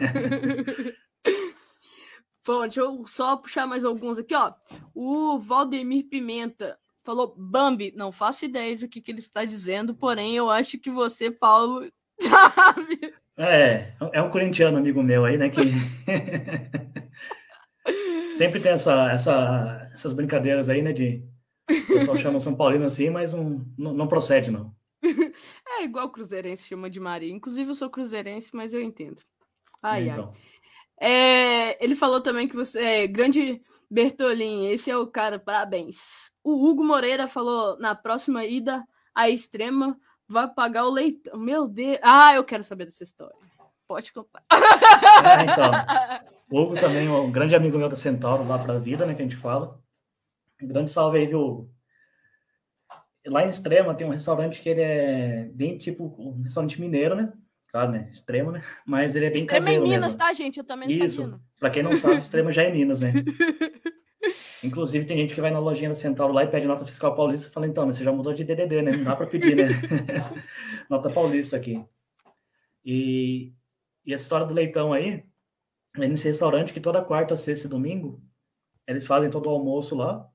Bom, deixa eu só puxar mais alguns aqui, ó. O Valdemir Pimenta falou Bambi. Não faço ideia do que, que ele está dizendo, porém eu acho que você, Paulo, sabe. É, é um corintiano amigo meu aí, né? Que sempre tem essa, essa, essas brincadeiras aí, né? De o pessoal chama São Paulino assim, mas um, não, não procede, não. É igual o Cruzeirense chama de Maria. Inclusive, eu sou cruzeirense, mas eu entendo. Ai, então. ai. É, ele falou também que você é grande Bertolin, esse é o cara, parabéns. O Hugo Moreira falou na próxima ida à extrema vai pagar o leitão. Meu Deus. Ah, eu quero saber dessa história. Pode contar. É, então. O Hugo também, um grande amigo meu da Centauro, lá pra vida, né, que a gente fala. Um grande salve aí, viu? Lá em Extrema tem um restaurante que ele é bem tipo um restaurante mineiro, né? Claro, né? Extrema, né? Mas ele é bem Extrema é caseiro. Extrema é Minas, mesmo. tá, gente? Eu também não Isso. Pra quem não sabe, Extrema já é Minas, né? Inclusive, tem gente que vai na lojinha da Central lá e pede nota fiscal paulista e fala, então, né, você já mudou de DDD, né? Não dá para pedir, né? nota paulista aqui. E, e essa história do leitão aí, é nesse restaurante que toda quarta, sexta e domingo, eles fazem todo o almoço lá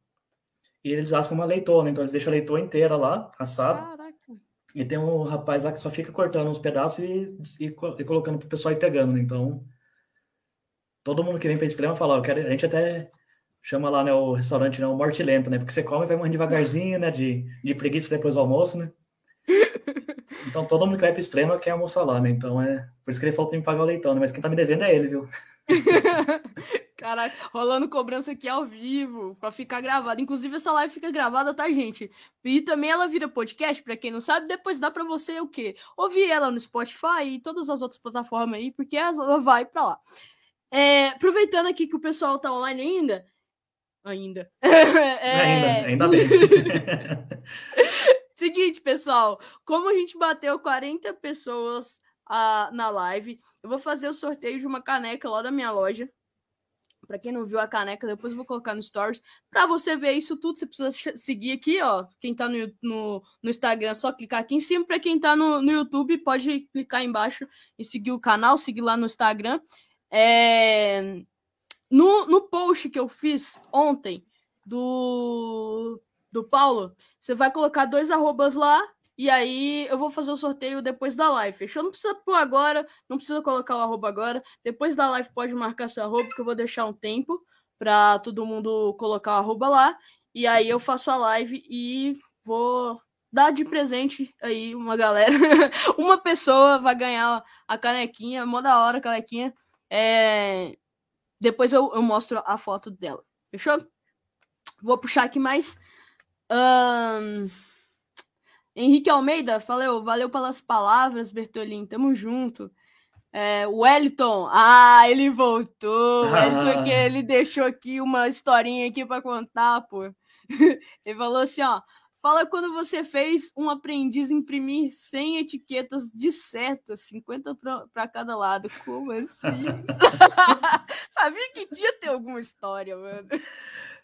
e eles assam uma leitona. Então, eles deixam a leitona inteira lá, assada. Caraca. E tem um rapaz lá que só fica cortando uns pedaços e, e, e colocando pro pessoal ir pegando, né? Então, todo mundo que vem pra Extrema fala, quero, a gente até chama lá, né, o restaurante, né, o morte lenta, né, porque você come e vai morrendo devagarzinho, né, de, de preguiça depois do almoço, né. Então todo mundo que vai pro extremo quer almoçar lá, né, então é, por isso que ele falou pra me pagar o leitão, né, mas quem tá me devendo é ele, viu. Caralho, rolando cobrança aqui ao vivo, pra ficar gravado. Inclusive, essa live fica gravada, tá, gente? E também ela vira podcast, pra quem não sabe, depois dá pra você o quê? Ouvir ela no Spotify e todas as outras plataformas aí, porque ela vai pra lá. É, aproveitando aqui que o pessoal tá online ainda, ainda. é... Ainda, ainda bem. Seguinte, pessoal, como a gente bateu 40 pessoas uh, na live, eu vou fazer o sorteio de uma caneca lá da minha loja. Para quem não viu a caneca, depois eu vou colocar no Stories. Para você ver isso tudo, você precisa seguir aqui, ó. Quem tá no, no, no Instagram, é só clicar aqui em cima. Para quem tá no, no YouTube, pode clicar embaixo e seguir o canal, seguir lá no Instagram. É... No, no post que eu fiz ontem do, do Paulo, você vai colocar dois arrobas lá e aí eu vou fazer o sorteio depois da live. Fechou? Não precisa pôr agora, não precisa colocar o arroba agora. Depois da live pode marcar seu arroba, que eu vou deixar um tempo para todo mundo colocar o arroba lá. E aí eu faço a live e vou dar de presente aí uma galera. uma pessoa vai ganhar a canequinha, mó da hora a canequinha. É, depois eu, eu mostro a foto dela. Fechou? Vou puxar aqui mais. Um... Henrique Almeida, valeu, valeu pelas palavras, Bertolin. Tamo junto. É, Wellington, ah, ele voltou. Ah. Wellington, que ele deixou aqui uma historinha aqui para contar, pô. ele falou assim, ó. Fala quando você fez um aprendiz imprimir 100 etiquetas de seta, 50 para cada lado. Como assim? Sabia que tinha ter alguma história, mano.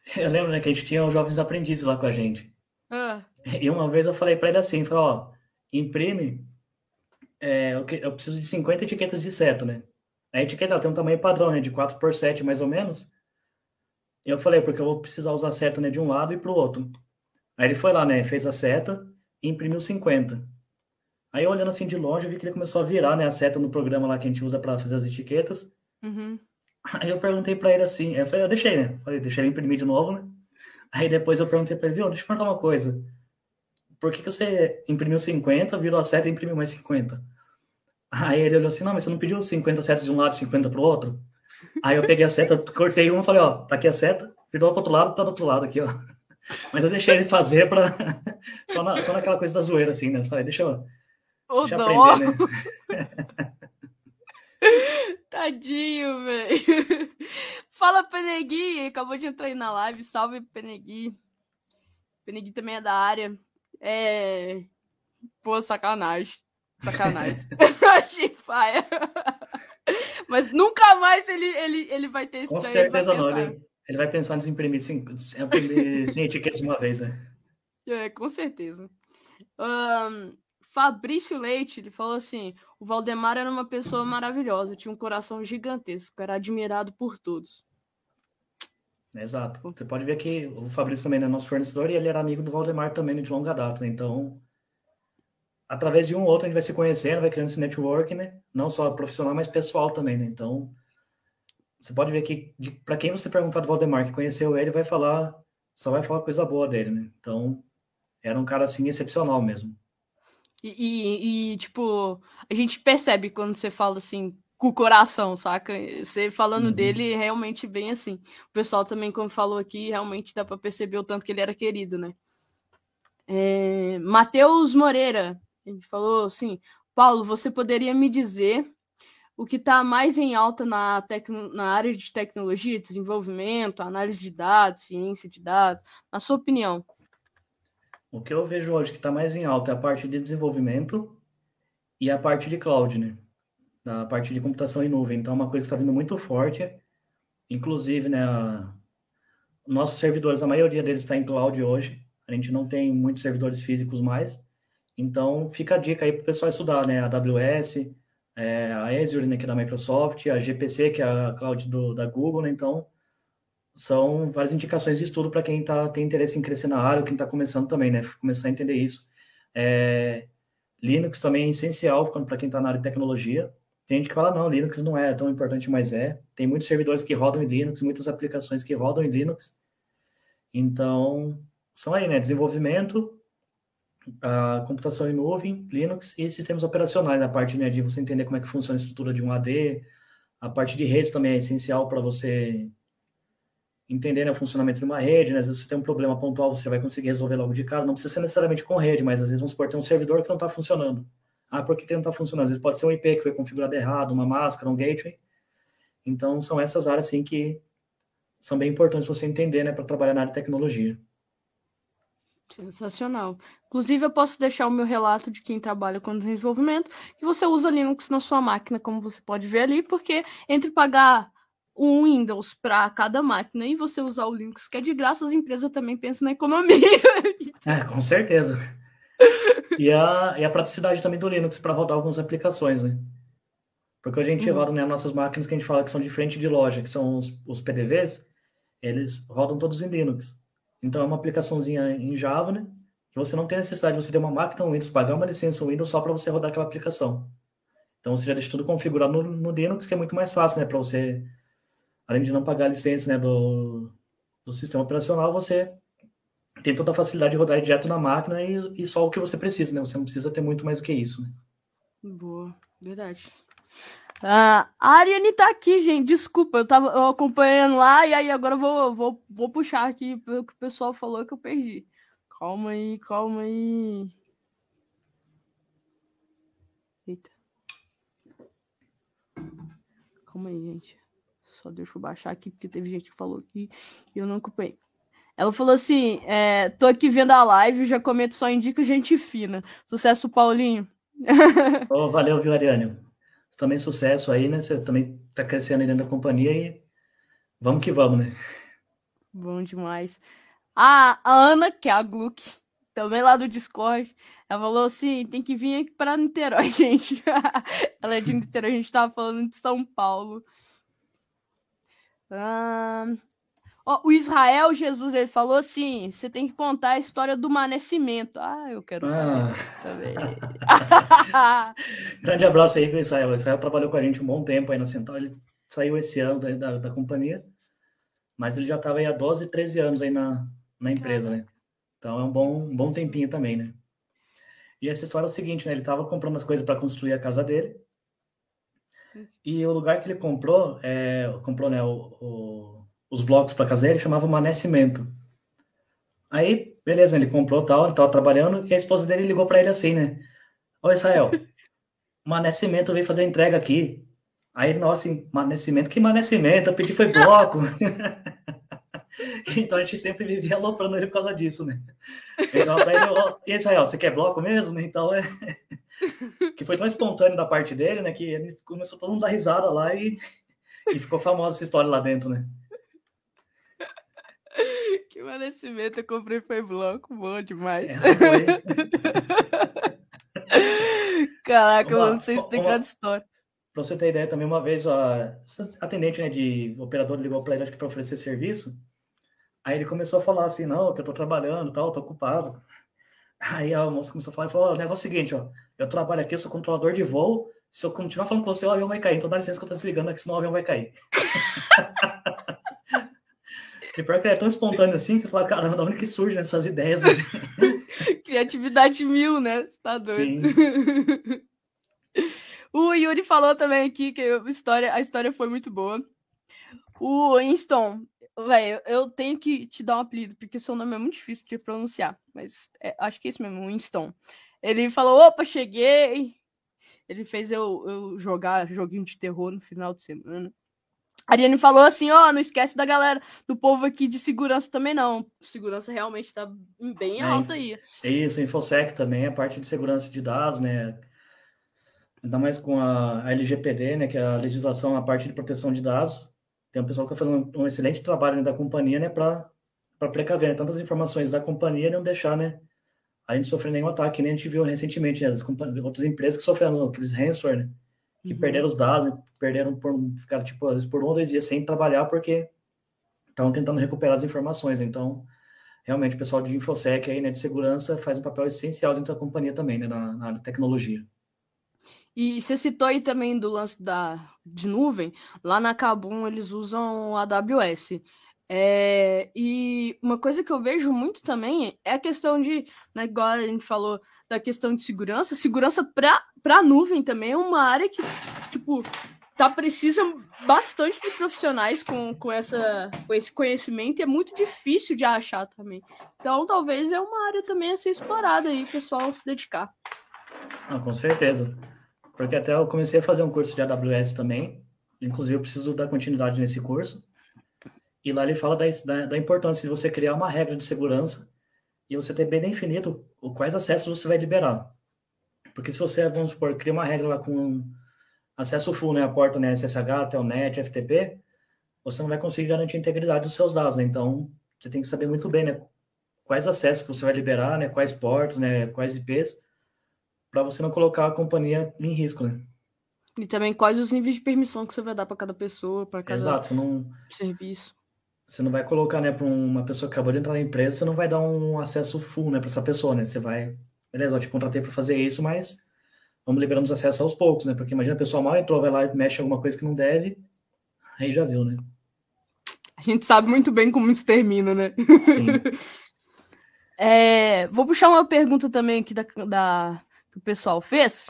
Eu lembro, né, que a gente tinha os jovens aprendizes lá com a gente. Ah. E uma vez eu falei para ele assim, falei, ó, imprime, é, eu preciso de 50 etiquetas de seta, né? A etiqueta tem um tamanho padrão, né, de 4 por 7 mais ou menos. E eu falei, porque eu vou precisar usar seta né, de um lado e pro outro. Aí ele foi lá, né? Fez a seta e imprimiu 50. Aí olhando assim de longe, eu vi que ele começou a virar, né? A seta no programa lá que a gente usa para fazer as etiquetas. Uhum. Aí eu perguntei para ele assim, eu falei, eu deixei, né? Falei, deixei ele imprimir de novo, né? Aí depois eu perguntei para ele, viu, deixa eu perguntar uma coisa. Por que, que você imprimiu 50, virou a seta e imprimiu mais 50? Aí ele olhou assim, não, mas você não pediu 50 setas de um lado e 50 pro outro? Aí eu peguei a seta, cortei uma e falei, ó, tá aqui a seta, virou pro outro lado, tá do outro lado aqui, ó. Mas eu deixei ele fazer para só, na, só naquela coisa da zoeira, assim, né? Falei, deixa eu, deixa eu aprender, né? Tadinho, velho. Fala, Penegui. Acabou de entrar aí na live. Salve, Penegui. Penegui também é da área. É. Pô, sacanagem. Sacanagem. Mas nunca mais ele, ele, ele vai ter esse Com certeza não. Ele, Ele vai pensar em imprimir sem, sem etiquetas de uma vez, né? É, com certeza. Um, Fabrício Leite, ele falou assim: o Valdemar era uma pessoa maravilhosa, tinha um coração gigantesco, era admirado por todos. Exato. Você pode ver que o Fabrício também é nosso fornecedor e ele era amigo do Valdemar também de longa data. Né? Então, através de um ou outro, a gente vai se conhecendo, vai criando esse network, né? Não só profissional, mas pessoal também, né? Então, você pode ver que, para quem você perguntar do Valdemar, que conheceu ele, vai falar, só vai falar coisa boa dele, né? Então, era um cara, assim, excepcional mesmo. E, e, e, tipo, a gente percebe quando você fala assim, com o coração, saca? Você falando uhum. dele realmente bem assim. O pessoal também, como falou aqui, realmente dá para perceber o tanto que ele era querido, né? É... Matheus Moreira, ele falou assim: Paulo, você poderia me dizer o que está mais em alta na, tecno... na área de tecnologia, desenvolvimento, análise de dados, ciência de dados, na sua opinião? O que eu vejo hoje que está mais em alta é a parte de desenvolvimento e a parte de cloud, né? Da parte de computação em nuvem. Então, é uma coisa que está vindo muito forte. Inclusive, né? A... Nossos servidores, a maioria deles está em cloud hoje. A gente não tem muitos servidores físicos mais. Então, fica a dica aí para o pessoal estudar, né? A AWS, é, a Azure, né, que é da Microsoft, a GPC, que é a cloud do, da Google, né? Então, são várias indicações de estudo para quem tá, tem interesse em crescer na área, ou quem está começando também, né? Começar a entender isso. É, Linux também é essencial para quem está na área de tecnologia. Tem gente que fala, não, Linux não é tão importante, mas é. Tem muitos servidores que rodam em Linux, muitas aplicações que rodam em Linux. Então, são aí, né? Desenvolvimento, a computação em nuvem, Linux e sistemas operacionais, a parte né, de você entender como é que funciona a estrutura de um AD, a parte de redes também é essencial para você entender né, o funcionamento de uma rede, né? Às vezes você tem um problema pontual, você vai conseguir resolver logo de cara. Não precisa ser necessariamente com rede, mas às vezes vamos supor, tem um servidor que não está funcionando. Ah, por que, que não está funcionando? Às vezes pode ser um IP que foi configurado errado, uma máscara, um gateway. Então, são essas áreas, assim, que são bem importantes você entender, né, para trabalhar na área de tecnologia. Sensacional. Inclusive, eu posso deixar o meu relato de quem trabalha com desenvolvimento, que você usa Linux na sua máquina, como você pode ver ali, porque entre pagar um Windows para cada máquina e você usar o Linux, que é de graça, as empresas também pensam na economia. É, com certeza. E a, e a praticidade também do Linux para rodar algumas aplicações, né? Porque a gente uhum. roda né, nossas máquinas que a gente fala que são de frente de loja, que são os, os PDVs, eles rodam todos em Linux. Então é uma aplicaçãozinha em Java, né? Que você não tem necessidade de você ter uma máquina Windows, pagar uma licença Windows só para você rodar aquela aplicação. Então você já deixa tudo configurado no, no Linux, que é muito mais fácil, né? Para você além de não pagar a licença né, do, do sistema operacional, você tem toda a facilidade de rodar direto na máquina e, e, só o que você precisa, né? Você não precisa ter muito mais do que isso. Né? Boa, verdade. Uh, a Ariane tá aqui, gente. Desculpa, eu tava acompanhando lá e aí agora eu vou, vou, vou puxar aqui pelo que o pessoal falou que eu perdi. Calma aí, calma aí. Eita. Calma aí, gente. Só deixa eu baixar aqui, porque teve gente que falou aqui e eu não ocupei. Ela falou assim: é, tô aqui vendo a live, já comento só indica gente fina. Sucesso, Paulinho. oh, valeu, viu, Ariane? Você também sucesso aí, né? Você também tá crescendo aí dentro da companhia e vamos que vamos, né? Bom demais. A, a Ana, que é a Gluck, também lá do Discord, ela falou assim: tem que vir aqui para Niterói, gente. ela é de Niterói, a gente tava falando de São Paulo. O Israel Jesus ele falou assim: você tem que contar a história do manecimento. Ah, eu quero saber ah. também. Grande abraço aí para Israel. O Israel trabalhou com a gente um bom tempo aí na Central. Ele saiu esse ano da, da, da companhia, mas ele já estava aí há 12, 13 anos aí na, na empresa, né? Então é um bom, um bom tempinho também, né? E essa história é o seguinte, né? Ele estava comprando as coisas para construir a casa dele. E o lugar que ele comprou, é, comprou né, o, o, os blocos para casa dele, chamava Manecimento. Aí, beleza, ele comprou tal, ele estava trabalhando, e a esposa dele ligou para ele assim, né? Ô Israel, Manecimento veio fazer a entrega aqui. Aí ele, nossa, assim, Manecimento, que Manecimento? Eu pedi foi bloco. então a gente sempre vivia aloprando ele por causa disso, né? Então, e Israel, você quer bloco mesmo? Então é. que foi tão espontâneo da parte dele, né? Que ele começou todo mundo a dar risada lá e, e ficou famosa essa história lá dentro, né? Que merecimento, eu comprei foi blanco, bom demais. Essa foi. Caraca, não sei explicar uma, a história. Pra você ter ideia, também uma vez a atendente né, de operador ligou para ele acho que para oferecer serviço. Aí ele começou a falar assim, não, que eu tô trabalhando tal, tô ocupado. Aí a moça começou a falar, falou, o negócio é o seguinte, ó, eu trabalho aqui, eu sou controlador de voo, se eu continuar falando com você, o avião vai cair, então dá licença que eu tô desligando aqui, senão o avião vai cair. e pior que é tão espontâneo assim, você fala, caramba, da onde que surgem essas ideias? Né? Criatividade mil, né? Você tá doido. o Yuri falou também aqui que a história, a história foi muito boa. O Winston, velho, eu tenho que te dar um apelido, porque seu nome é muito difícil de pronunciar, mas é, acho que é isso mesmo, Winston. Ele falou: opa, cheguei. Ele fez eu, eu jogar joguinho de terror no final de semana. A Ariane falou assim: ó, oh, não esquece da galera, do povo aqui de segurança também não. Segurança realmente tá bem é, alta aí. Isso, InfoSec também, a parte de segurança de dados, né? Ainda mais com a, a LGPD, né? Que é a legislação, a parte de proteção de dados. Tem um pessoal que está fazendo um excelente trabalho né, da companhia, né? Para precaver né, tantas informações da companhia não deixar, né? A gente sofrer nenhum ataque, nem a gente viu recentemente, né, as outras empresas que sofreram aqueles ransomware, né? que uhum. perderam os dados, né? perderam por ficaram tipo às vezes por um ou dois dias sem trabalhar porque estavam tentando recuperar as informações. Então, realmente o pessoal de infosec aí, né, de segurança faz um papel essencial dentro da companhia também, né, na, na tecnologia. E você citou aí também do lance da de nuvem, lá na Kabum eles usam AWS. É, e uma coisa que eu vejo muito também é a questão de, né, igual a gente falou da questão de segurança, segurança para a nuvem também é uma área que, tipo, tá precisa bastante de profissionais com, com, essa, com esse conhecimento e é muito difícil de achar também. Então, talvez é uma área também a ser explorada aí, pessoal se dedicar. Ah, com certeza. Porque até eu comecei a fazer um curso de AWS também. Inclusive, eu preciso dar continuidade nesse curso. E lá ele fala da, da, da importância de você criar uma regra de segurança e você ter bem definido quais acessos você vai liberar. Porque se você, vamos supor, cria uma regra lá com acesso full, né, a porta né, SSH, Telnet, FTP, você não vai conseguir garantir a integridade dos seus dados, né? Então, você tem que saber muito bem, né, quais acessos que você vai liberar, né, quais portas, né, quais IPs, para você não colocar a companhia em risco, né? E também quais os níveis de permissão que você vai dar para cada pessoa, para cada Exato, não... serviço. Você não vai colocar, né, para uma pessoa que acabou de entrar na empresa, você não vai dar um acesso full, né, para essa pessoa, né? Você vai, beleza, eu te contratei para fazer isso, mas vamos liberando os acessos aos poucos, né? Porque imagina a pessoa mal entrou, vai lá e mexe alguma coisa que não deve, aí já viu, né? A gente sabe muito bem como isso termina, né? Sim. é, vou puxar uma pergunta também aqui da, da que o pessoal fez.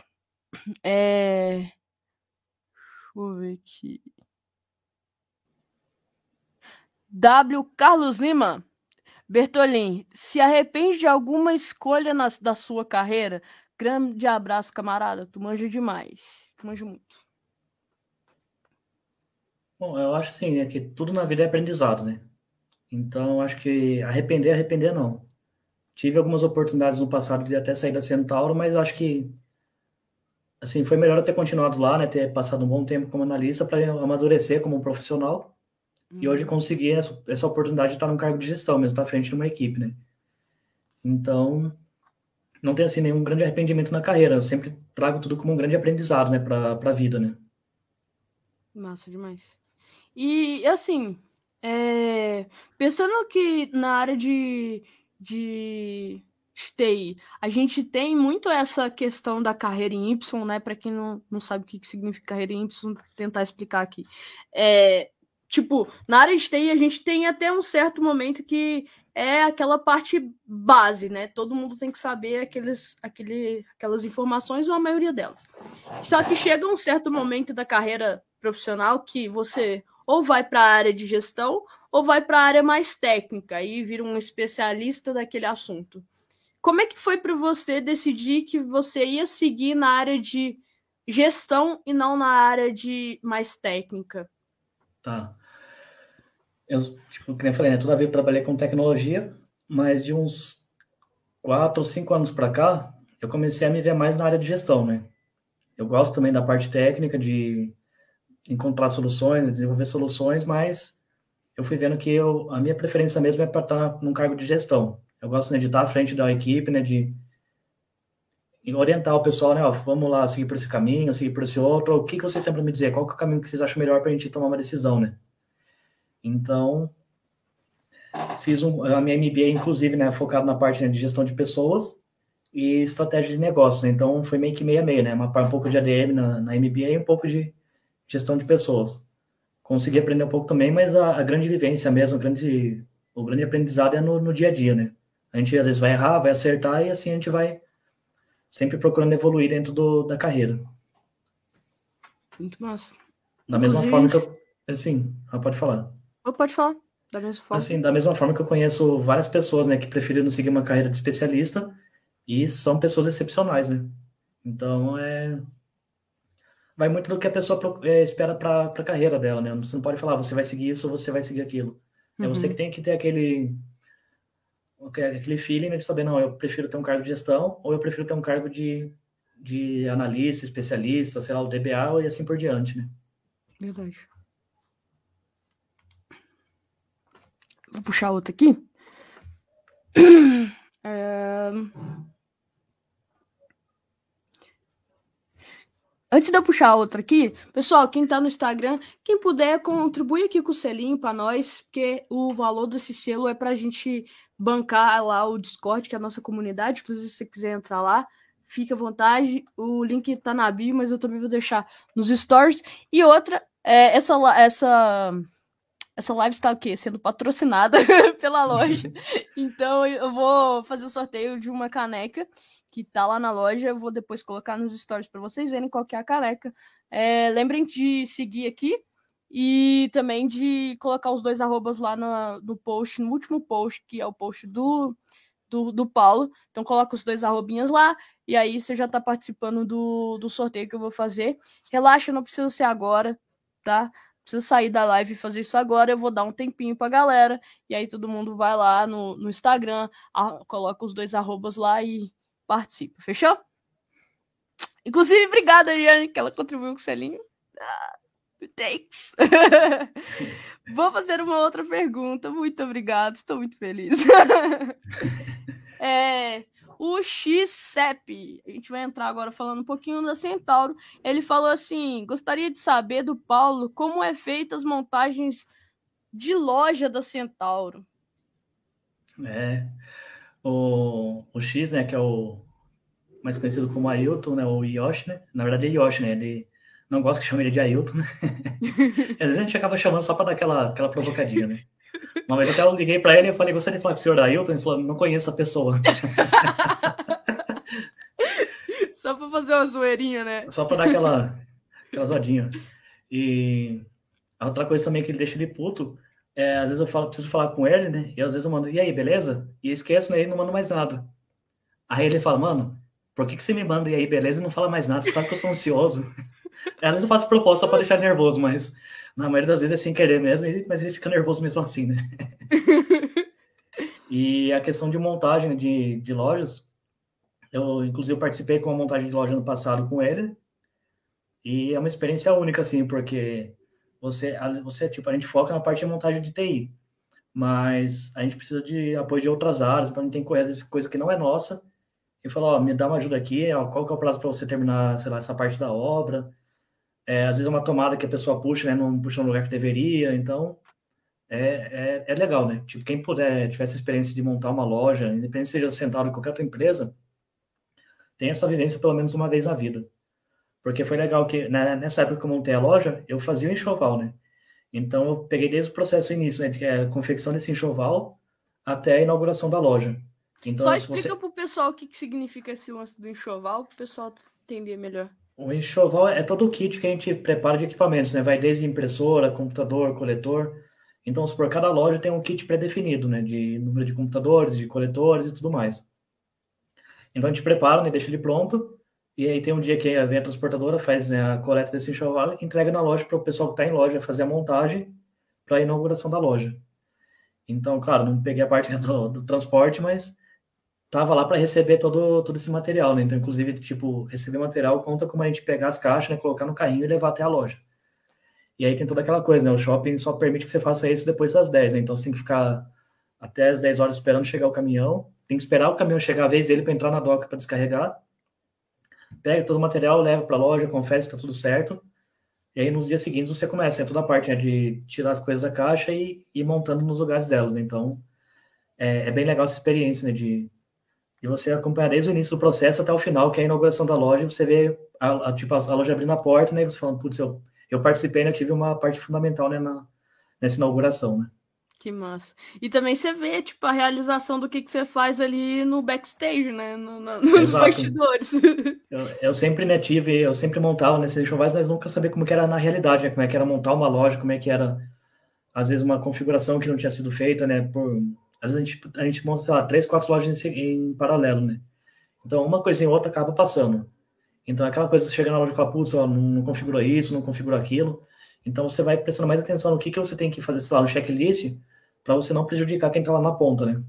É... Vou ver aqui. W. Carlos Lima. Bertolin, se arrepende de alguma escolha na, da sua carreira? Grande abraço, camarada. Tu manja demais. Tu manja muito. Bom, eu acho assim, é que tudo na vida é aprendizado, né? Então, acho que arrepender, arrepender não. Tive algumas oportunidades no passado de até sair da Centauro, mas eu acho que assim, foi melhor eu ter continuado lá, né, ter passado um bom tempo como analista para amadurecer como um profissional. Uhum. E hoje conseguir essa, essa oportunidade de estar num cargo de gestão, mesmo estar à frente de uma equipe, né? Então, não tem assim nenhum grande arrependimento na carreira. Eu sempre trago tudo como um grande aprendizado, né, para a vida, né? Massa demais. E assim, é... pensando que na área de de TI. A gente tem muito essa questão da carreira em Y, né? Para quem não, não sabe o que significa carreira em Y, tentar explicar aqui. É, tipo, na área de TI a gente tem até um certo momento que é aquela parte base, né? Todo mundo tem que saber aqueles, aquele, aquelas informações, ou a maioria delas. Só que chega um certo momento da carreira profissional que você ou vai para a área de gestão ou vai para a área mais técnica e vira um especialista daquele assunto. Como é que foi para você decidir que você ia seguir na área de gestão e não na área de mais técnica? Tá. Eu, tipo, como eu falei, né, toda vida eu trabalhei com tecnologia, mas de uns quatro ou cinco anos para cá, eu comecei a me ver mais na área de gestão, né? Eu gosto também da parte técnica, de encontrar soluções, desenvolver soluções, mas eu fui vendo que eu, a minha preferência mesmo é para estar num cargo de gestão. Eu gosto né, de estar à frente da equipe, né, de orientar o pessoal, né, ó, vamos lá, seguir por esse caminho, seguir por esse outro, o que, que vocês sempre me dizer, qual é o caminho que vocês acham melhor para a gente tomar uma decisão, né? Então, fiz um, a minha MBA, inclusive, né, focado na parte né, de gestão de pessoas e estratégia de negócio, né? Então, foi meio que meia meia, né? Uma, um pouco de ADM na, na MBA e um pouco de gestão de pessoas. Consegui aprender um pouco também, mas a, a grande vivência mesmo, a grande, o grande aprendizado é no, no dia a dia, né? A gente às vezes vai errar, vai acertar e assim a gente vai sempre procurando evoluir dentro do, da carreira. Muito massa. Da Inclusive... mesma forma que eu. Assim, pode falar. Pode falar. Da mesma forma. Assim, da mesma forma que eu conheço várias pessoas, né, que preferiram seguir uma carreira de especialista e são pessoas excepcionais, né? Então, é. Vai muito do que a pessoa é, espera para a carreira dela, né? Você não pode falar, você vai seguir isso ou você vai seguir aquilo. É você uhum. que tem que ter aquele aquele feeling de saber, não, eu prefiro ter um cargo de gestão ou eu prefiro ter um cargo de, de analista, especialista, sei lá, o DBA e assim por diante, né? Verdade. Vou puxar outra aqui. É... Antes de eu puxar outra aqui, pessoal, quem tá no Instagram, quem puder, contribui aqui com o selinho para nós, porque o valor desse selo é pra gente bancar lá o Discord, que é a nossa comunidade. Inclusive, se você quiser entrar lá, fique à vontade. O link tá na bio, mas eu também vou deixar nos stories. E outra, é, essa, essa, essa live está o quê? Sendo patrocinada pela loja. Então eu vou fazer o sorteio de uma caneca que tá lá na loja. Eu vou depois colocar nos stories para vocês verem qual é a caneca. É, lembrem de seguir aqui e também de colocar os dois arrobas lá no, no post, no último post, que é o post do, do, do Paulo. Então coloca os dois arrobinhas lá e aí você já tá participando do, do sorteio que eu vou fazer. Relaxa, não precisa ser agora, tá? Precisa sair da live e fazer isso agora. Eu vou dar um tempinho pra galera. E aí todo mundo vai lá no, no Instagram, a, coloca os dois arrobas lá e participa. Fechou? Inclusive, obrigada, Ariane, que ela contribuiu com o selinho. Ah. Thanks. Vou fazer uma outra pergunta. Muito obrigado, estou muito feliz. é, o XCEP, a gente vai entrar agora falando um pouquinho da Centauro. Ele falou assim: gostaria de saber do Paulo como é feita as montagens de loja da Centauro. É, o, o X, né, que é o mais conhecido como Ailton, né, o Yoshi, né? Na verdade é Yoshi, né? Ele não gosto que chame ele de Ailton, né? Às vezes a gente acaba chamando só para dar aquela, aquela provocadinha, né? Uma vez até eu liguei para ele e falei, gostaria de falar com o senhor Ailton? Ele falou, não conheço a pessoa. só para fazer uma zoeirinha, né? Só para dar aquela, aquela zoadinha. E a outra coisa também que ele deixa ele puto, é, às vezes eu falo, preciso falar com ele, né? E às vezes eu mando, e aí, beleza? E esqueço, né? E não mando mais nada. Aí ele fala, mano, por que, que você me manda e aí, beleza? E não fala mais nada, você sabe que eu sou ansioso. Às vezes eu faço proposta para deixar nervoso, mas na maioria das vezes é sem querer mesmo, mas ele fica nervoso mesmo assim, né? e a questão de montagem de, de lojas, eu inclusive participei com a montagem de loja no passado com ele, e é uma experiência única, assim, porque você, você tipo, a gente foca na parte de montagem de TI, mas a gente precisa de apoio de outras áreas, então a gente tem que correr essa coisa que não é nossa, e falar, ó, me dá uma ajuda aqui, ó, qual que é o prazo para você terminar, sei lá, essa parte da obra, é, às vezes é uma tomada que a pessoa puxa, né? Não puxa no lugar que deveria. Então, é, é, é legal, né? Tipo, quem puder, tiver essa experiência de montar uma loja, independente seja sentado em qualquer outra empresa, tem essa vivência pelo menos uma vez na vida. Porque foi legal que, né, nessa época que eu montei a loja, eu fazia o enxoval, né? Então, eu peguei desde o processo início, né? Que é a confecção desse enxoval até a inauguração da loja. Então, Só explica você... pro pessoal o que, que significa esse lance do enxoval, para o pessoal entender melhor. O enxoval é todo o kit que a gente prepara de equipamentos, né? Vai desde impressora, computador, coletor. Então, por cada loja tem um kit pré-definido, né? De número de computadores, de coletores e tudo mais. Então, a gente prepara, né? Deixa ele pronto. E aí tem um dia que vem a transportadora, faz né, a coleta desse enxoval e entrega na loja para o pessoal que está em loja fazer a montagem para a inauguração da loja. Então, claro, não peguei a parte do, do transporte, mas tava lá para receber todo, todo esse material, né? Então, inclusive, tipo, receber material conta como a gente pegar as caixas, né, colocar no carrinho e levar até a loja. E aí tem toda aquela coisa, né? O shopping só permite que você faça isso depois das 10, né? Então você tem que ficar até as 10 horas esperando chegar o caminhão, tem que esperar o caminhão chegar a vez dele para entrar na doca para descarregar. Pega todo o material, leva para a loja, confere se está tudo certo. E aí nos dias seguintes você começa, é toda a parte né, de tirar as coisas da caixa e ir montando nos lugares delas, né? Então é, é, bem legal essa experiência, né? De, de você acompanhar desde o início do processo até o final, que é a inauguração da loja, você vê a, a tipo, a loja abrindo a porta, né? E você falando, putz, eu, eu participei, né? Eu tive uma parte fundamental né, na, nessa inauguração, né? Que massa. E também você vê, tipo, a realização do que, que você faz ali no backstage, né? No, no, nos Exato. bastidores. Eu, eu, sempre né, tive, eu sempre montava nesses showais, mas nunca sabia como que era na realidade, né? Como é que era montar uma loja, como é que era, às vezes, uma configuração que não tinha sido feita, né? Por, às vezes a gente, a gente monta, sei lá, três, quatro lojas em, em paralelo, né? Então, uma coisa em outra acaba passando. Então, aquela coisa, você chega na loja e fala, putz, não, não configurou isso, não configurou aquilo. Então, você vai prestando mais atenção no que, que você tem que fazer, sei lá, no checklist, para você não prejudicar quem está lá na ponta, né?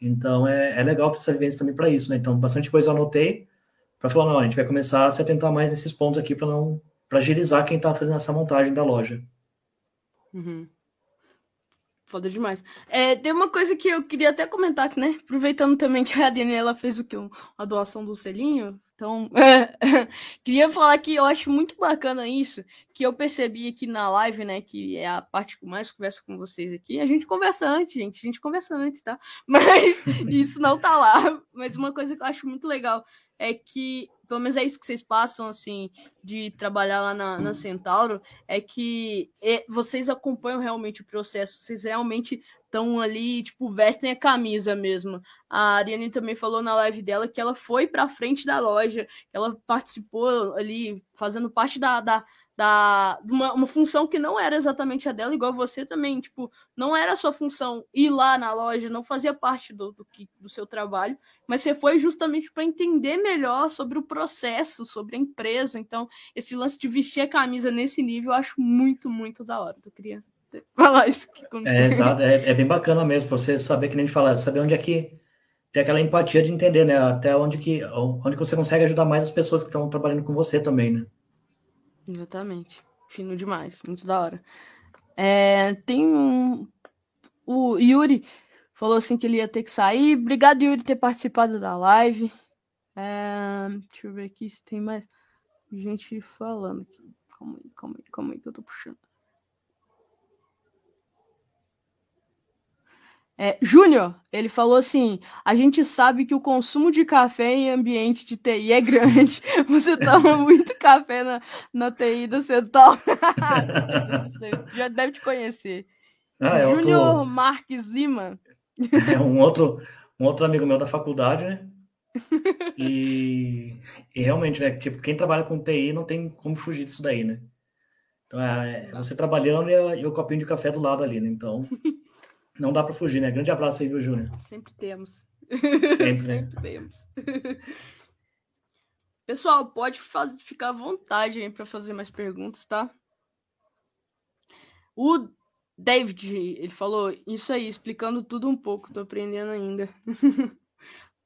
Então é, é legal ter essa vivência também para isso, né? Então bastante coisa eu anotei para falar, não, a gente vai começar a se atentar mais nesses pontos aqui para não para agilizar quem está fazendo essa montagem da loja. Uhum. Foda demais. É, tem uma coisa que eu queria até comentar aqui, né? Aproveitando também que a Daniela fez o que? A doação do selinho. Então, queria falar que eu acho muito bacana isso, que eu percebi aqui na live, né, que é a parte que mais converso com vocês aqui. A gente conversa antes, gente, a gente conversa antes, tá? Mas isso não tá lá. Mas uma coisa que eu acho muito legal é que pelo menos é isso que vocês passam, assim, de trabalhar lá na, na Centauro, é que é, vocês acompanham realmente o processo, vocês realmente estão ali, tipo, vestem a camisa mesmo. A Ariane também falou na live dela que ela foi para frente da loja, ela participou ali, fazendo parte da, da, da uma, uma função que não era exatamente a dela, igual você também, tipo, não era a sua função ir lá na loja, não fazia parte do, do, do seu trabalho, mas você foi justamente para entender melhor sobre o processo, sobre a empresa. Então, esse lance de vestir a camisa nesse nível eu acho muito, muito da hora. Eu queria falar isso você. É, exato, é, é bem bacana mesmo, você saber que nem a gente fala, saber onde é que tem aquela empatia de entender, né? Até onde que, onde que você consegue ajudar mais as pessoas que estão trabalhando com você também, né? Exatamente. Fino demais. Muito da hora. É, tem um. O Yuri falou assim que ele ia ter que sair. Obrigado, Yuri, por ter participado da live. É, deixa eu ver aqui se tem mais gente falando aqui. Calma aí, calma aí, calma aí que eu tô puxando. É, Júnior, ele falou assim: a gente sabe que o consumo de café em ambiente de TI é grande. Você toma muito café na, na TI do Central. Já deve te conhecer. Ah, é Júnior outro... Marques Lima. É um outro, um outro amigo meu da faculdade, né? E, e realmente, né? Tipo, quem trabalha com TI não tem como fugir disso daí, né? Então, é, é você trabalhando e, e o copinho de café do lado ali, né? Então. Não dá para fugir, né? Grande abraço aí, viu, Júnior? Sempre temos. Sempre, né? Sempre temos. Pessoal, pode faz... ficar à vontade aí para fazer mais perguntas, tá? O David, ele falou isso aí, explicando tudo um pouco, tô aprendendo ainda.